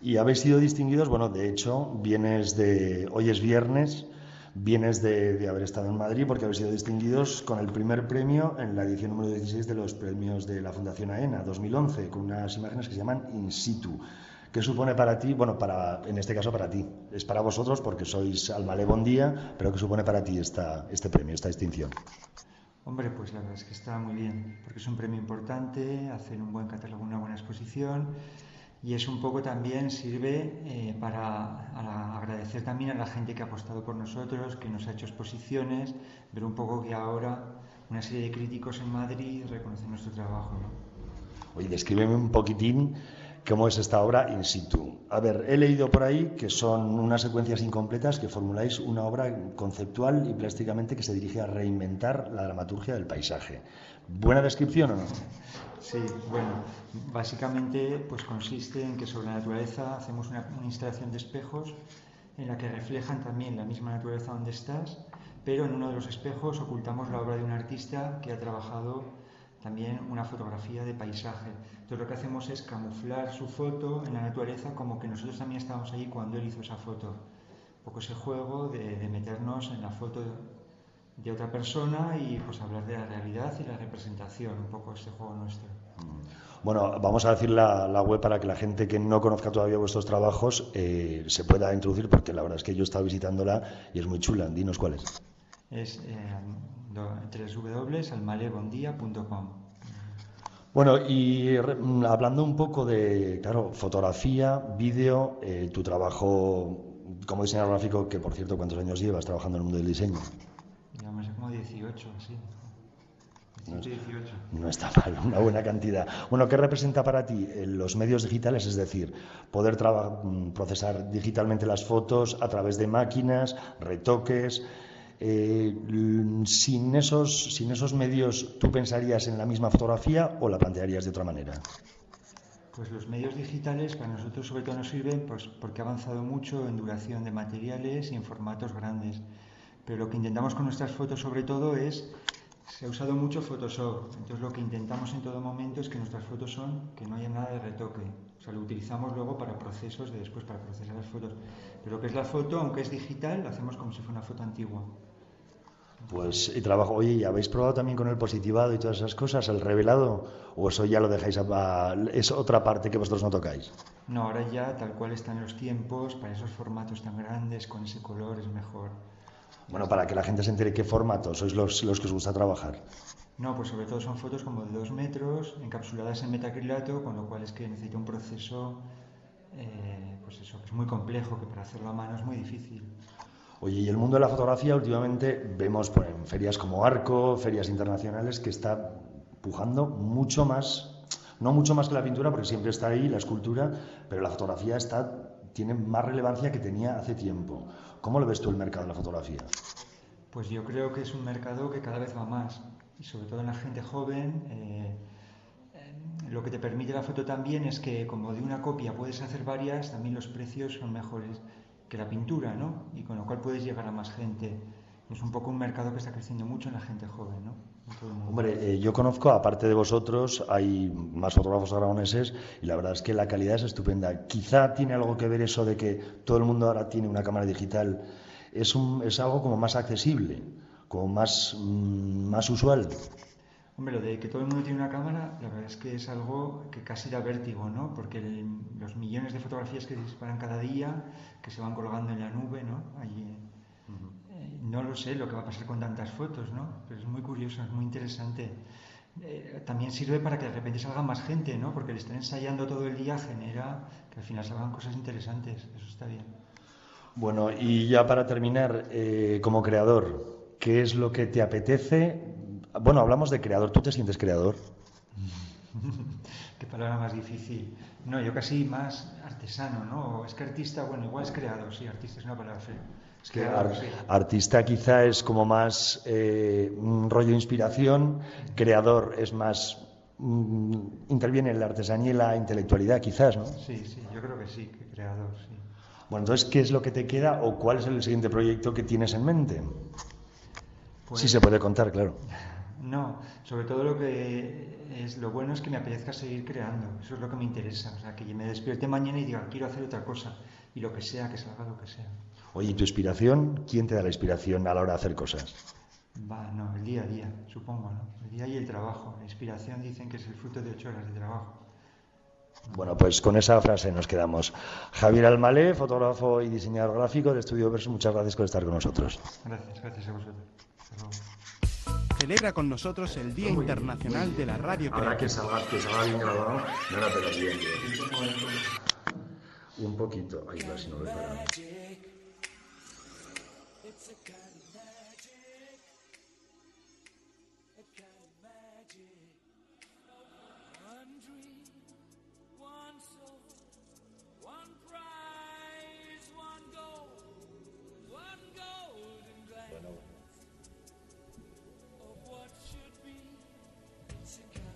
Y habéis sido distinguidos, bueno, de hecho, vienes de, hoy es viernes, vienes de, de, haber estado en Madrid porque habéis sido distinguidos con el primer premio en la edición número 16 de los premios de la Fundación AENA 2011, con unas imágenes que se llaman In situ. ¿Qué supone para ti? Bueno, para, en este caso para ti. Es para vosotros porque sois Almalé Bondía, pero ¿qué supone para ti esta, este premio, esta distinción? Hombre, pues la verdad es que está muy bien, porque es un premio importante, hacer un buen catálogo, una buena exposición y es un poco también sirve eh, para a agradecer también a la gente que ha apostado por nosotros, que nos ha hecho exposiciones, ver un poco que ahora una serie de críticos en Madrid reconocen nuestro trabajo. ¿no? Oye, descríbeme un poquitín cómo es esta obra in situ. A ver, he leído por ahí que son unas secuencias incompletas que formuláis una obra conceptual y plásticamente que se dirige a reinventar la dramaturgia del paisaje. ¿Buena descripción o no? Sí, bueno, básicamente pues consiste en que sobre la naturaleza hacemos una instalación de espejos en la que reflejan también la misma naturaleza donde estás, pero en uno de los espejos ocultamos la obra de un artista que ha trabajado también una fotografía de paisaje. Entonces lo que hacemos es camuflar su foto en la naturaleza como que nosotros también estábamos allí cuando él hizo esa foto. Un poco ese juego de, de meternos en la foto de otra persona y pues hablar de la realidad y la representación, un poco este juego nuestro. Bueno, vamos a decir la, la web para que la gente que no conozca todavía vuestros trabajos eh, se pueda introducir, porque la verdad es que yo he estado visitándola y es muy chula. Dinos cuál es. Es eh, www.almalebondia.com. Bueno, y mm, hablando un poco de, claro, fotografía, vídeo, eh, tu trabajo como diseñador gráfico, que por cierto, ¿cuántos años llevas trabajando en el mundo del diseño? Digamos, como 18, así. 18, 18. No está mal, una buena cantidad. Bueno, ¿qué representa para ti eh, los medios digitales? Es decir, poder mm, procesar digitalmente las fotos a través de máquinas, retoques. Eh, sin, esos, sin esos medios, ¿tú pensarías en la misma fotografía o la plantearías de otra manera? Pues los medios digitales para nosotros sobre todo nos sirven pues, porque ha avanzado mucho en duración de materiales y en formatos grandes. Pero lo que intentamos con nuestras fotos sobre todo es, se ha usado mucho Photoshop, entonces lo que intentamos en todo momento es que nuestras fotos son, que no haya nada de retoque. O sea, lo utilizamos luego para procesos de después, para procesar las fotos. Pero lo que es la foto, aunque es digital, la hacemos como si fuera una foto antigua. Pues y trabajo, oye, ¿y habéis probado también con el positivado y todas esas cosas, el revelado? ¿O eso ya lo dejáis a, a- es otra parte que vosotros no tocáis? No, ahora ya tal cual están los tiempos, para esos formatos tan grandes, con ese color es mejor. Bueno, para que la gente se entere qué formato sois los, los que os gusta trabajar. No, pues sobre todo son fotos como de dos metros, encapsuladas en metacrilato, con lo cual es que necesita un proceso, eh, pues eso, que es muy complejo, que para hacerlo a mano es muy difícil. Oye, y el mundo de la fotografía últimamente vemos pues, en ferias como Arco, ferias internacionales, que está pujando mucho más, no mucho más que la pintura, porque siempre está ahí la escultura, pero la fotografía está, tiene más relevancia que tenía hace tiempo. ¿Cómo lo ves tú el mercado de la fotografía? Pues yo creo que es un mercado que cada vez va más, y sobre todo en la gente joven. eh, lo que te permite la foto también es que como de una copia puedes hacer varias, también los precios son mejores que la pintura, ¿no? Y con lo cual puedes llegar a más gente. Es un poco un mercado que está creciendo mucho en la gente joven, ¿no? Hombre, eh, yo conozco, aparte de vosotros, hay más fotógrafos aragoneses y la verdad es que la calidad es estupenda. Quizá tiene algo que ver eso de que todo el mundo ahora tiene una cámara digital. Es, un, es algo como más accesible, como más, mm, más usual. Hombre, lo de que todo el mundo tiene una cámara, la verdad es que es algo que casi da vértigo, ¿no? Porque el- los millones de fotografías que se disparan cada día, que se van colgando en la nube, ¿no? Allí, eh, no lo sé lo que va a pasar con tantas fotos, ¿no? Pero es muy curioso, es muy interesante. Eh, también sirve para que de repente salga más gente, ¿no? Porque el estar ensayando todo el día genera que al final salgan cosas interesantes. Eso está bien. Bueno, y ya para terminar, eh, como creador, ¿qué es lo que te apetece? Bueno, hablamos de creador. ¿Tú te sientes creador? (laughs) Qué palabra más difícil. No, yo casi más artesano, ¿no? Es que artista, bueno, igual es creador, sí, artista es una palabra fea. Es Que creador, ar- sí. artista quizá es como más eh, un rollo inspiración, creador es más mm, interviene en la artesanía y la intelectualidad quizás, ¿no? Sí, sí, yo creo que sí, que creador, sí. Bueno, entonces, ¿qué es lo que te queda o cuál es el siguiente proyecto que tienes en mente? Pues- Sí se puede contar, claro. (laughs) No, sobre todo lo que es lo bueno es que me apetezca seguir creando, eso es lo que me interesa, o sea, que me despierte mañana y diga, quiero hacer otra cosa, y lo que sea, que salga lo que sea. Oye, ¿y tu inspiración? ¿Quién te da la inspiración a la hora de hacer cosas? Va, no, el día a día, supongo, ¿no? El día y el trabajo. La inspiración dicen que es el fruto de ocho horas de trabajo. Bueno, pues con esa frase nos quedamos. Javier Almalé, fotógrafo y diseñador gráfico de Estudio Verso, muchas gracias por estar con nosotros. Gracias, gracias a vosotros. Hasta luego. Celebra con nosotros el Día Internacional de la Radio Ahora que salga, que salga bien grabado, nada, pero bien, bien. Un poquito. Ahí va, si no lo he parado.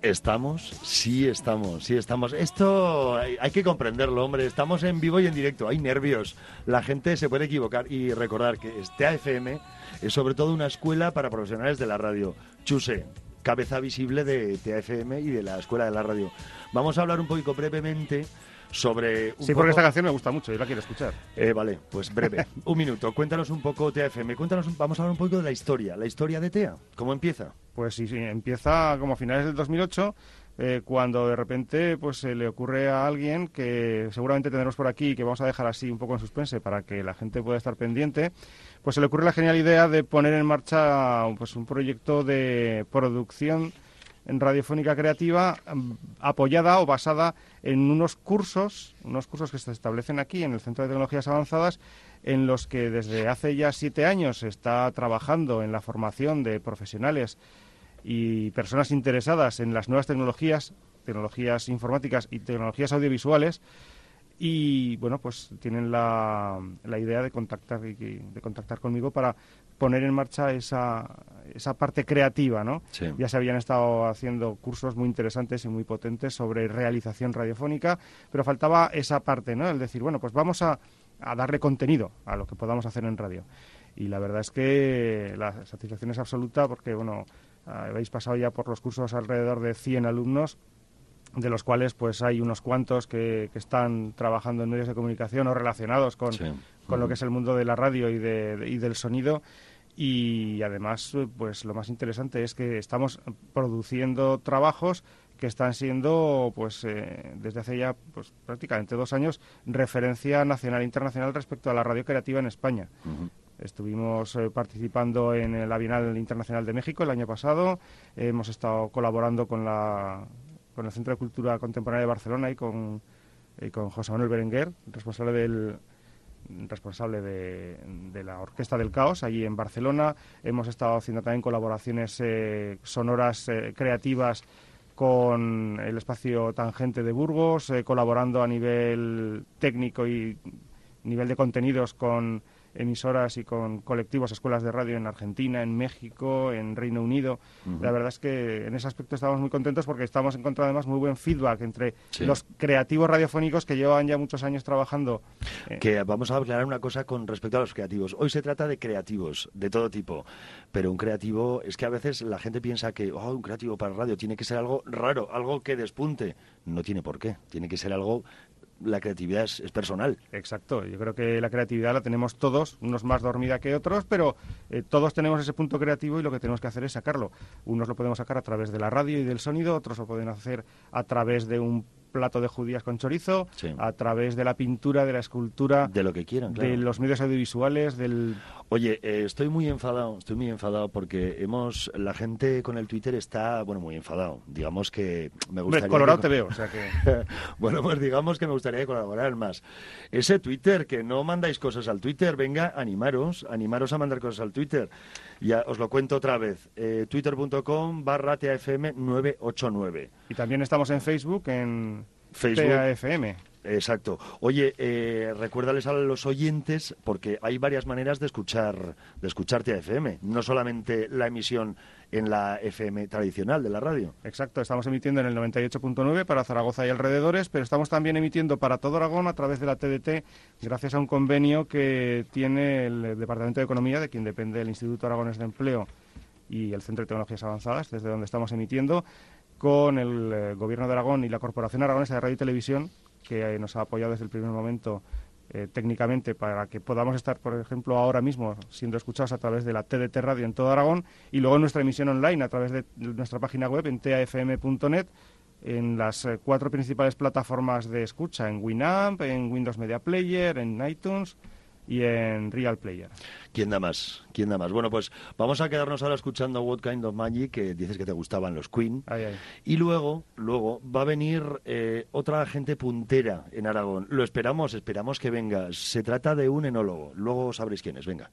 ¿Estamos? Sí, estamos, sí, estamos. Esto hay, hay que comprenderlo, hombre. Estamos en vivo y en directo. Hay nervios. La gente se puede equivocar. Y recordar que este AFM es sobre todo una escuela para profesionales de la radio. Chuse, cabeza visible de TAFM y de la escuela de la radio. Vamos a hablar un poquito brevemente sobre... Un Sí, porque esta canción me gusta mucho y la quiero escuchar. Eh, vale, pues breve. (laughs) un minuto. Cuéntanos un poco TAFM. Cuéntanos, un- vamos a hablar un poco de la historia. La historia de TEA. ¿Cómo empieza? Pues sí, sí, empieza como a finales del 2008, eh, cuando de repente pues se le ocurre a alguien que seguramente tendremos por aquí, que vamos a dejar así un poco en suspense para que la gente pueda estar pendiente, pues se le ocurre la genial idea de poner en marcha pues un proyecto de producción radiofónica creativa mm, apoyada o basada en unos cursos, unos cursos que se establecen aquí en el Centro de Tecnologías Avanzadas, en los que desde hace ya siete años se está trabajando en la formación de profesionales y personas interesadas en las nuevas tecnologías, tecnologías informáticas y tecnologías audiovisuales, y bueno, pues tienen la, la idea de contactar de contactar conmigo para poner en marcha esa, esa parte creativa, ¿no? Sí. Ya se habían estado haciendo cursos muy interesantes y muy potentes sobre realización radiofónica, pero faltaba esa parte, ¿no? El decir, bueno, pues vamos a, a darle contenido a lo que podamos hacer en radio. Y la verdad es que la satisfacción es absoluta porque, bueno, habéis pasado ya por los cursos alrededor de 100 alumnos de los cuales pues hay unos cuantos que, que están trabajando en medios de comunicación o relacionados con, Sí. con lo que es el mundo de la radio y, de, de- y del sonido y además pues lo más interesante es que estamos produciendo trabajos que están siendo pues eh, desde hace ya pues prácticamente dos años referencia nacional e internacional respecto a la radio creativa en España. Estuvimos eh, participando en la Bienal Internacional de México el año pasado. Eh, hemos estado colaborando con, la, con el Centro de Cultura Contemporánea de Barcelona y con, con José Manuel Berenguer, responsable del responsable de, de la Orquesta del Caos allí en Barcelona. Hemos estado haciendo también colaboraciones eh, sonoras eh, creativas con el espacio Tangente de Burgos, eh, colaborando a nivel técnico y nivel de contenidos con emisoras y con colectivos, escuelas de radio en Argentina, en México, en Reino Unido. La verdad es que en ese aspecto estamos muy contentos porque estamos encontrando además muy buen feedback entre Sí. los creativos radiofónicos que llevan ya muchos años trabajando. eh, Que vamos a aclarar una cosa con respecto a los creativos. Hoy se trata de creativos, de todo tipo. Pero un creativo, es que a veces la gente piensa que oh, un creativo para radio tiene que ser algo raro, algo que despunte. No tiene por qué. Tiene que ser algo. La creatividad es, personal. Exacto, yo creo que la creatividad la tenemos todos, unos más dormida que otros, pero eh, todos tenemos ese punto creativo y lo que tenemos que hacer es sacarlo. Unos lo podemos sacar a través de la radio y del sonido, otros lo pueden hacer a través de un plato de judías con chorizo, Sí. a través de la pintura, de la escultura, De lo que quieran, claro. de los medios audiovisuales, del... Oye, eh, estoy muy enfadado, estoy muy enfadado porque hemos, la gente con el Twitter está, bueno, muy enfadado. Digamos que me Hombre, gustaría... colorado que- te veo, o sea que... (laughs) bueno, pues digamos que me gustaría colaborar más. Ese Twitter, que no mandáis cosas al Twitter, venga, animaros, animaros a mandar cosas al Twitter. Ya os lo cuento otra vez, eh, twitter.com barra TAFM989. Y también estamos en Facebook, en Facebook. TAFM. Exacto. Oye, eh, recuérdales a los oyentes, porque hay varias maneras de escuchar, de escucharte a FM, no solamente la emisión en la FM tradicional de la radio. Exacto, estamos emitiendo en el 98.9 para Zaragoza y alrededores, pero estamos también emitiendo para todo Aragón a través de la TDT, gracias a un convenio que tiene el Departamento de Economía, de quien depende el Instituto Aragones de Empleo y el Centro de Tecnologías Avanzadas, desde donde estamos emitiendo, con el eh, Gobierno de Aragón y la Corporación Aragonesa de Radio y Televisión, que nos ha apoyado desde el primer momento eh, técnicamente para que podamos estar, por ejemplo, ahora mismo siendo escuchados a través de la TDT Radio en todo Aragón y luego nuestra emisión online a través de nuestra página web en tafm.net en las eh, cuatro principales plataformas de escucha, en Winamp, en Windows Media Player, en iTunes, y en Real Player. ¿Quién da más? ¿Quién da más? Bueno, pues vamos a quedarnos ahora escuchando What Kind of Magic, que dices que te gustaban los Queen. Ay, ay. Y luego, luego va a venir eh, otra gente puntera en Aragón. Lo esperamos, esperamos que venga. Se trata de un enólogo. Luego sabréis quién es. Venga.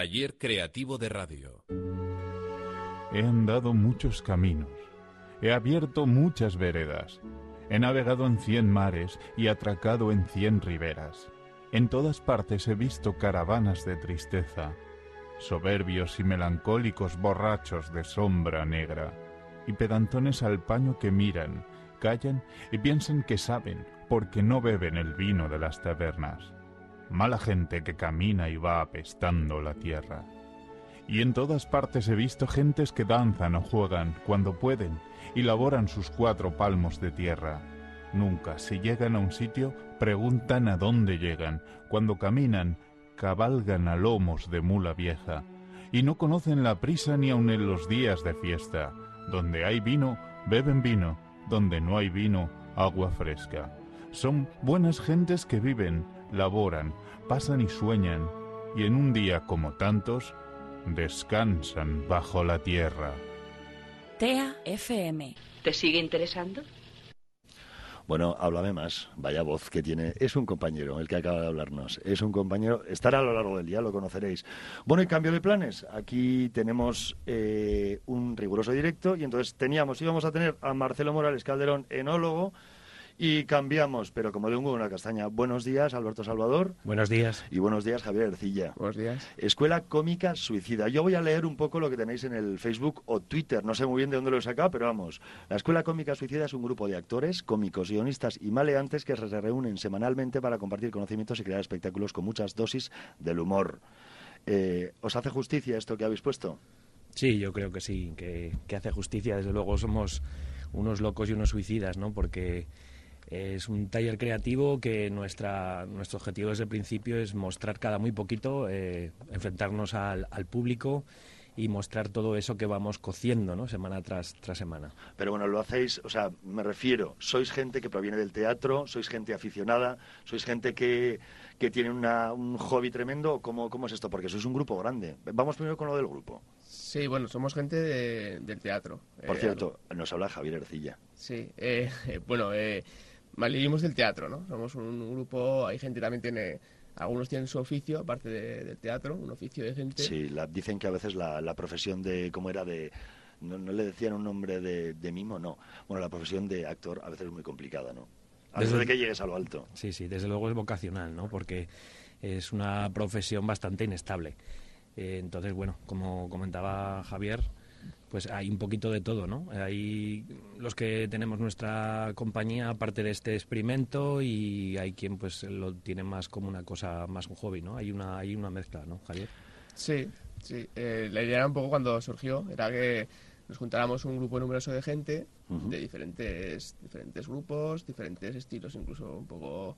Taller Creativo de Radio. He andado muchos caminos, he abierto muchas veredas, he navegado en cien mares y atracado en cien riberas. En todas partes he visto caravanas de tristeza, soberbios y melancólicos borrachos de sombra negra, y pedantones al paño que miran, callan y piensan que saben, porque no beben el vino de las tabernas. Mala gente que camina y va apestando la tierra. Y en todas partes he visto gentes que danzan o juegan cuando pueden y laboran sus cuatro palmos de tierra. Nunca, si llegan a un sitio, preguntan a dónde llegan. Cuando caminan, cabalgan a lomos de mula vieja. Y no conocen la prisa ni aun en los días de fiesta. Donde hay vino, beben vino. Donde no hay vino, agua fresca. Son buenas gentes que viven, laboran, pasan y sueñan. Y en un día como tantos, descansan bajo la tierra. TEA FM. ¿Te sigue interesando? Bueno, háblame más. Vaya voz que tiene. Es un compañero el que acaba de hablarnos. Es un compañero. Estará a lo largo del día, lo conoceréis. Bueno, y cambio de planes. Aquí tenemos eh, un riguroso directo y entonces teníamos, íbamos a tener a Marcelo Morales Calderón, enólogo, y cambiamos, pero como de un huevo una castaña. Buenos días, Alberto Salvador. Buenos días. Y buenos días, Javier Ercilla. Buenos días. Escuela Cómica Suicida. Yo voy a leer un poco lo que tenéis en el Facebook o Twitter. No sé muy bien de dónde lo he sacado, pero vamos. La Escuela Cómica Suicida es un grupo de actores, cómicos, guionistas y maleantes que se reúnen semanalmente para compartir conocimientos y crear espectáculos con muchas dosis del humor. Eh, ¿Os hace justicia esto que habéis puesto? Sí, yo creo que sí, que, que hace justicia. Desde luego somos unos locos y unos suicidas, ¿no? Porque es un taller creativo que nuestra, nuestro objetivo desde el principio es mostrar cada muy poquito, eh, enfrentarnos al, al, público y mostrar todo eso que vamos cociendo, ¿no? Semana tras, tras semana. Pero bueno, lo hacéis, o sea, me refiero, sois gente que proviene del teatro, sois gente aficionada, sois gente que, que tiene una, un hobby tremendo, ¿Cómo, ¿cómo es esto? Porque sois un grupo grande. Vamos primero con lo del grupo. Sí, bueno, somos gente de, del teatro. Por eh, cierto, nos habla Javier Ercilla. Sí, eh, (laughs) bueno, eh, vivimos del teatro, ¿no? Somos un grupo, hay gente que también tiene, algunos tienen su oficio, aparte de, del teatro, un oficio de gente. Sí, la, dicen que a veces la, la, profesión de, ¿cómo era? de no, no le decían un nombre de, de, mimo, no. Bueno, la profesión de actor a veces es muy complicada, ¿no? A desde de que llegues a lo alto. Sí, sí, desde luego es vocacional, ¿no? Porque es una profesión bastante inestable. Eh, entonces, bueno, como comentaba Javier, pues hay un poquito de todo, ¿no? Hay los que tenemos nuestra compañía aparte de este experimento y hay quien pues lo tiene más como una cosa, más un hobby, ¿no? Hay una, hay una mezcla, ¿no, Javier? Sí, sí. Eh, la idea era un poco cuando surgió, era que nos juntáramos un grupo numeroso de gente uh -huh. de diferentes, diferentes grupos, diferentes estilos, incluso un poco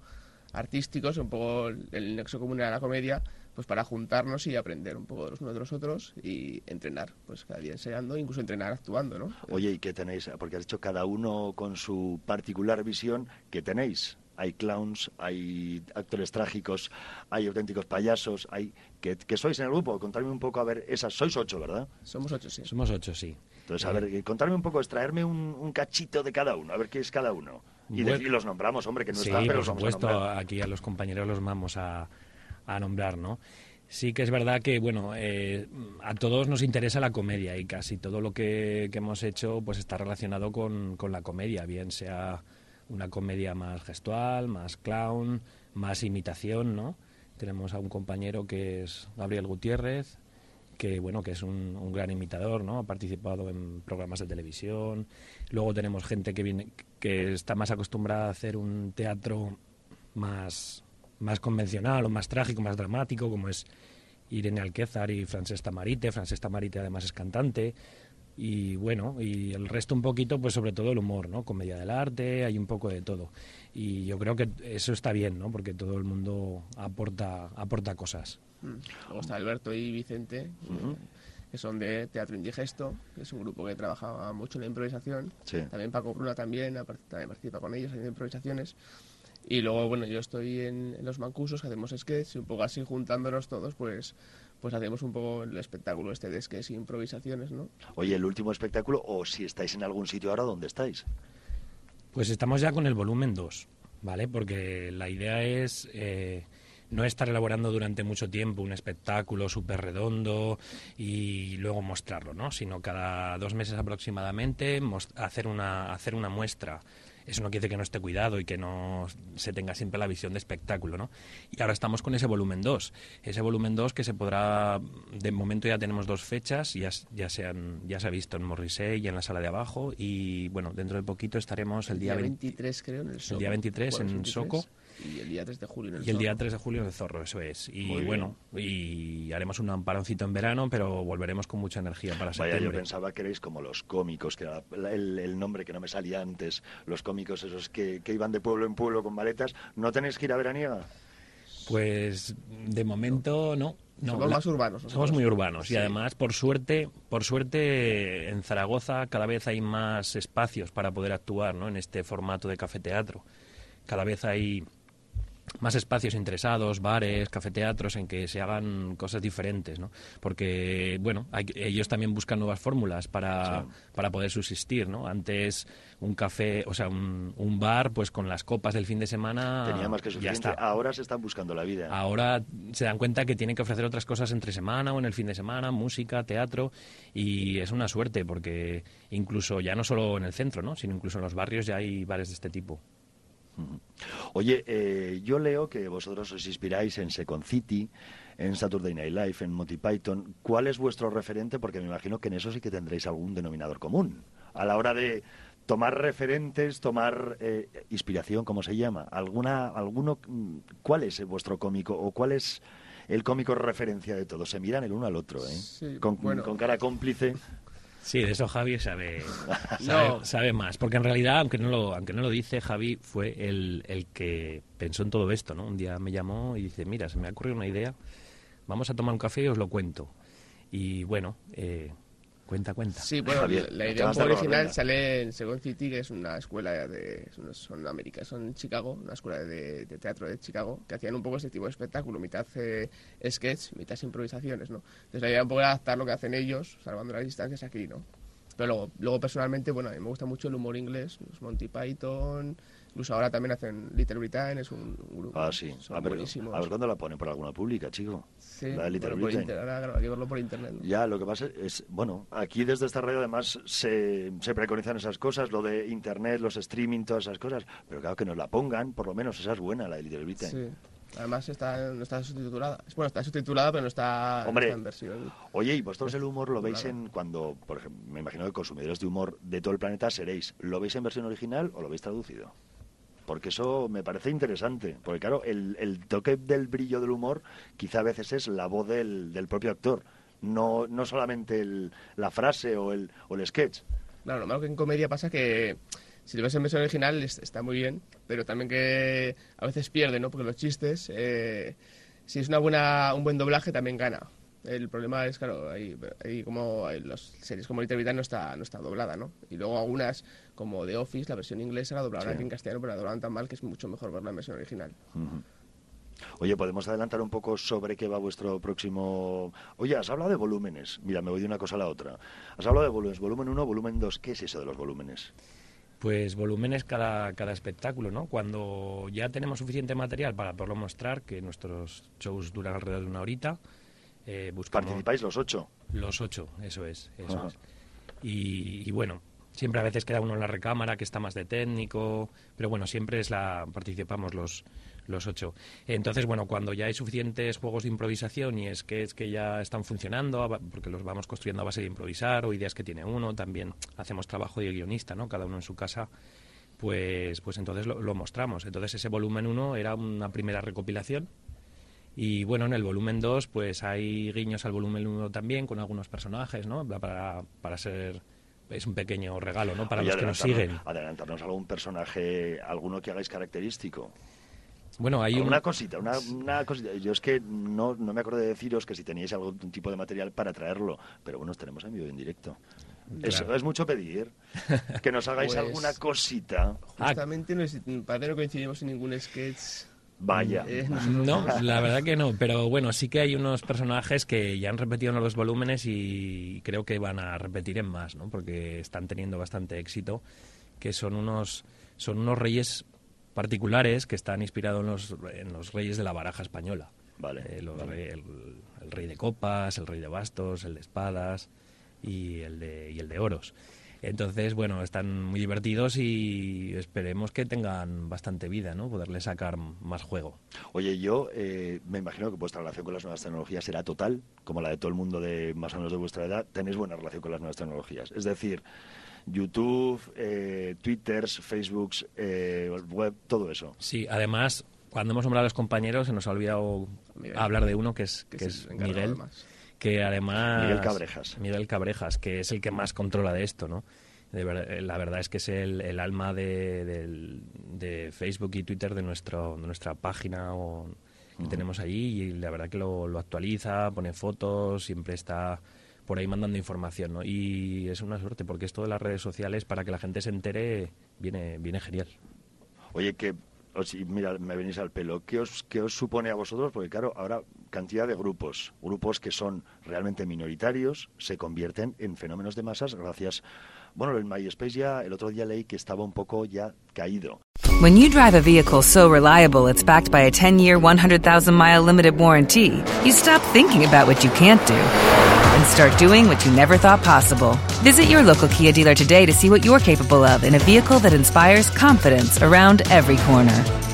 artísticos, un poco el nexo común era la comedia, pues para juntarnos y aprender un poco de los unos de los otros y entrenar, pues cada día ensayando, incluso entrenar actuando, ¿no? Oye, ¿y qué tenéis? Porque has dicho cada uno con su particular visión, ¿qué tenéis? Hay clowns, hay actores trágicos, hay auténticos payasos, hay... ¿Qué, qué sois en el grupo? Contadme un poco, a ver, esas, sois ocho, ¿verdad? Somos ocho, sí. Somos ocho, sí. Entonces, a ver, contarme un poco, extraerme un, un cachito de cada uno, a ver qué es cada uno. Y, bueno, de, y los nombramos, hombre, que no sí, están, pero por los supuesto, vamos a nombrar. aquí a los compañeros los vamos a, a nombrar, ¿no? Sí que es verdad que, bueno, eh, a todos nos interesa la comedia y casi todo lo que, hemos hecho pues está relacionado con, con, la comedia, bien sea una comedia más gestual, más clown, más imitación, ¿no? Tenemos a un compañero que es Gabriel Gutiérrez, que bueno que es un, un, gran imitador no ha participado en programas de televisión luego tenemos gente que viene que está más acostumbrada a hacer un teatro más más convencional o más trágico más dramático como es Irene Alquézar y Francesc Tamarite Francesc Tamarite además es cantante y bueno y el resto un poquito pues sobre todo el humor no comedia del arte hay un poco de todo y yo creo que eso está bien no porque todo el mundo aporta aporta cosas Luego está Alberto y Vicente, uh -huh. que son de Teatro Indigesto, que es un grupo que trabajaba mucho en la improvisación. Sí. También Paco Bruna también, también participa con ellos en improvisaciones. Y luego, bueno, yo estoy en, en los mancusos, hacemos sketch, y un poco así juntándonos todos, pues pues hacemos un poco el espectáculo este de sketch y improvisaciones, ¿no? Oye, el último espectáculo, o si estáis en algún sitio ahora, ¿dónde estáis? Pues estamos ya con el volumen 2, ¿vale? Porque la idea es... Eh, no estar elaborando durante mucho tiempo un espectáculo súper redondo y luego mostrarlo, ¿no? sino cada dos meses aproximadamente hacer una, hacer una muestra eso no quiere decir que no esté cuidado y que no se tenga siempre la visión de espectáculo, ¿no? Y ahora estamos con ese volumen 2. Ese volumen 2 que se podrá, de momento ya tenemos dos fechas, ya, ya, se, han, ya se ha visto en Morrissey y en la sala de abajo y bueno, dentro de poquito estaremos el día, 23, creo, en el El día 23 en 23, Soco. Y el día 3 de julio en el Y el día Zorro. 3 de julio en el Zorro, eso es. Y Muy bien. bueno, y haremos un amparoncito en verano, pero volveremos con mucha energía para Vaya, yo septiembre. pensaba que erais como los cómicos, que era el, el nombre que no me salía antes, los cómicos esos que, que iban de pueblo en pueblo con maletas. ¿No tenéis gira veraniega? Pues de momento no. no. Somos más urbanos, Somos muy urbanos Sí. y además, por suerte, por suerte en Zaragoza cada vez hay más espacios para poder actuar, ¿no? En este formato de cafeteatro. Cada vez hay más espacios interesados, bares, cafeteatros, en que se hagan cosas diferentes, ¿no? Porque, bueno, hay- ellos también buscan nuevas fórmulas para, para poder subsistir, ¿no? Antes un café, o sea, un, un bar, pues con las copas del fin de semana Tenía más que ya suficiente. está. Ahora se están buscando la vida. Ahora se dan cuenta que tienen que ofrecer otras cosas entre semana o en el fin de semana, música, teatro, y es una suerte porque incluso ya no solo en el centro, ¿no? sino incluso en los barrios ya hay bares de este tipo. Oye, eh, yo leo que vosotros os inspiráis en Second City, en Saturday Night Live, en Monty Python. ¿Cuál es vuestro referente? Porque me imagino que en eso sí que tendréis algún denominador común. A la hora de tomar referentes, tomar eh, inspiración, ¿cómo se llama? ¿Alguna, alguno, mm, ¿Cuál es vuestro cómico o cuál es el cómico referencia de todos? Se miran el uno al otro, ¿eh? Sí, con, bueno. con cara cómplice. Sí, de eso Javi (laughs) sabe, No. sabe más. Porque en realidad, aunque no lo, aunque no lo dice, Javi fue el, el que pensó en todo esto. ¿no? Un día me llamó y dice, mira, se me ha ocurrido una idea, vamos a tomar un café y os lo cuento. Y bueno, eh, cuenta, cuenta. Sí, bueno, Javier, la idea un poco original venga. sale en Second City, que es una escuela de... Son, son América, son en Chicago, una escuela de, de teatro de Chicago, que hacían un poco este tipo de espectáculo, mitad eh, sketch, mitad improvisaciones, ¿no? Entonces la idea un poco era adaptar lo que hacen ellos, salvando las distancias aquí, ¿no? Pero luego, luego personalmente, bueno, a mí me gusta mucho el humor inglés, los Monty Python, incluso ahora también hacen Little Britain, es un, grupo. Ah, sí. Son A ver, buenísimos. a ver cuándo la ponen por alguna pública, chico. Sí, La de Little bueno, por Britain. inter- ahora claro, hay que verlo por internet, ¿no? Ya, lo que pasa es, bueno, aquí desde esta radio además se, se preconizan esas cosas, lo de internet, los streaming, todas esas cosas, pero claro que nos la pongan, por lo menos esa es buena, la de Little Britain. Sí. Además está, no está subtitulada. Bueno, está subtitulada, pero no está, no Hombre, está en versión. Oye, ¿y vosotros el humor lo veis en cuando, por ejemplo, me imagino que consumidores de humor de todo el planeta seréis, ¿lo veis en versión original o lo veis traducido? Porque eso me parece interesante, porque claro, el, el toque del brillo del humor quizá a veces es la voz del, del propio actor, no, no solamente el- la frase o el, o el sketch. Claro, lo malo que en comedia pasa que si lo ves en original es- está muy bien, pero también que a veces pierde, ¿no? Porque los chistes, eh, si es una buena, un buen doblaje, también gana. El problema es, claro, hay, hay como hay las series como Little Britain no está, no está doblada, ¿no? Y luego algunas, como The Office, la versión inglesa la doblaban Sí. aquí en castellano, pero la doblaban tan mal que es mucho mejor verla en versión original. Oye, ¿podemos adelantar un poco sobre qué va vuestro próximo...? Oye, has hablado de volúmenes. Mira, me voy de una cosa a la otra. Has hablado de volúmenes. Volumen 1, volumen 2. ¿Qué es eso de los volúmenes? Pues volúmenes cada, cada espectáculo, ¿no? Cuando ya tenemos suficiente material para poderlo mostrar, que nuestros shows duran alrededor de una horita, eh. ¿Participáis los ocho? Los ocho, eso es, eso es. Y, y bueno, siempre a veces queda uno en la recámara que está más de técnico, pero bueno, siempre es la participamos los, los ocho. Entonces, bueno, cuando ya hay suficientes juegos de improvisación y es que es que ya están funcionando, porque los vamos construyendo a base de improvisar o ideas que tiene uno, también hacemos trabajo de guionista, ¿no? Cada uno en su casa. Pues, pues entonces lo, lo mostramos. Entonces ese volumen 1 era una primera recopilación y bueno, en el volumen 2 pues hay guiños al volumen 1 también con algunos personajes, ¿no? Para, para ser... Es un pequeño regalo, ¿no? Para Oye, los que nos siguen. Adelantarnos algún personaje, alguno que hagáis característico. Bueno, hay un... Una cosita, una, una cosita. Yo es que no, no me acuerdo de deciros que si teníais algún tipo de material para traerlo, pero bueno, os tenemos en vivo en directo. Eso es mucho pedir. (laughs) Que nos hagáis Pues- alguna cosita. Justamente no, es- parece que no coincidimos en ningún sketch. Vaya. Eh, (laughs) No, la verdad que no, pero bueno, sí que hay unos personajes que ya han repetido en los volúmenes y creo que van a repetir en más, ¿no? Porque están teniendo bastante éxito, que son unos son unos reyes particulares que están inspirados en los, en los reyes de la baraja española. Vale. Eh, los rey- el, el rey de copas, el rey de bastos, el de espadas y el de, y el de oros. Entonces, bueno, están muy divertidos y esperemos que tengan bastante vida, ¿no? Poderle sacar más juego. Oye, yo eh, me imagino que vuestra relación con las nuevas tecnologías será total, como la de todo el mundo de más o menos de vuestra edad. Tenéis buena relación con las nuevas tecnologías. Es decir, YouTube, eh, Twitters, Facebooks, eh, web, todo eso. Sí, además, cuando hemos nombrado a los compañeros, se nos ha olvidado Miguel. hablar de uno que es, Que que es Miguel. además. Que además. Miguel Cabrejas. Miguel Cabrejas, que es el que más controla de esto, ¿no? De ver- eh, la verdad es que es el, el alma de, de Facebook y Twitter de, nuestro, de nuestra página o, que tenemos allí y la verdad que lo, lo actualiza, pone fotos, siempre está por ahí mandando información, ¿no? Y es una suerte porque esto de las redes sociales para que la gente se entere viene, viene genial. Oye, que os- mira, me venís al pelo. ¿Qué os, ¿Qué os supone a vosotros? Porque claro, ahora cantidad de grupos, grupos que son realmente minoritarios, se convierten en fenómenos de masas gracias. Bueno, el MySpace ya, el otro día leí que estaba un poco ya caído. When you drive a vehicle so reliable it's backed by a 10 year, 100,000 mile limited warranty, you stop thinking about what you can't do and start doing what you never thought possible. Visit your local Kia dealer today to see what you're capable of in a vehicle that inspires confidence around every corner.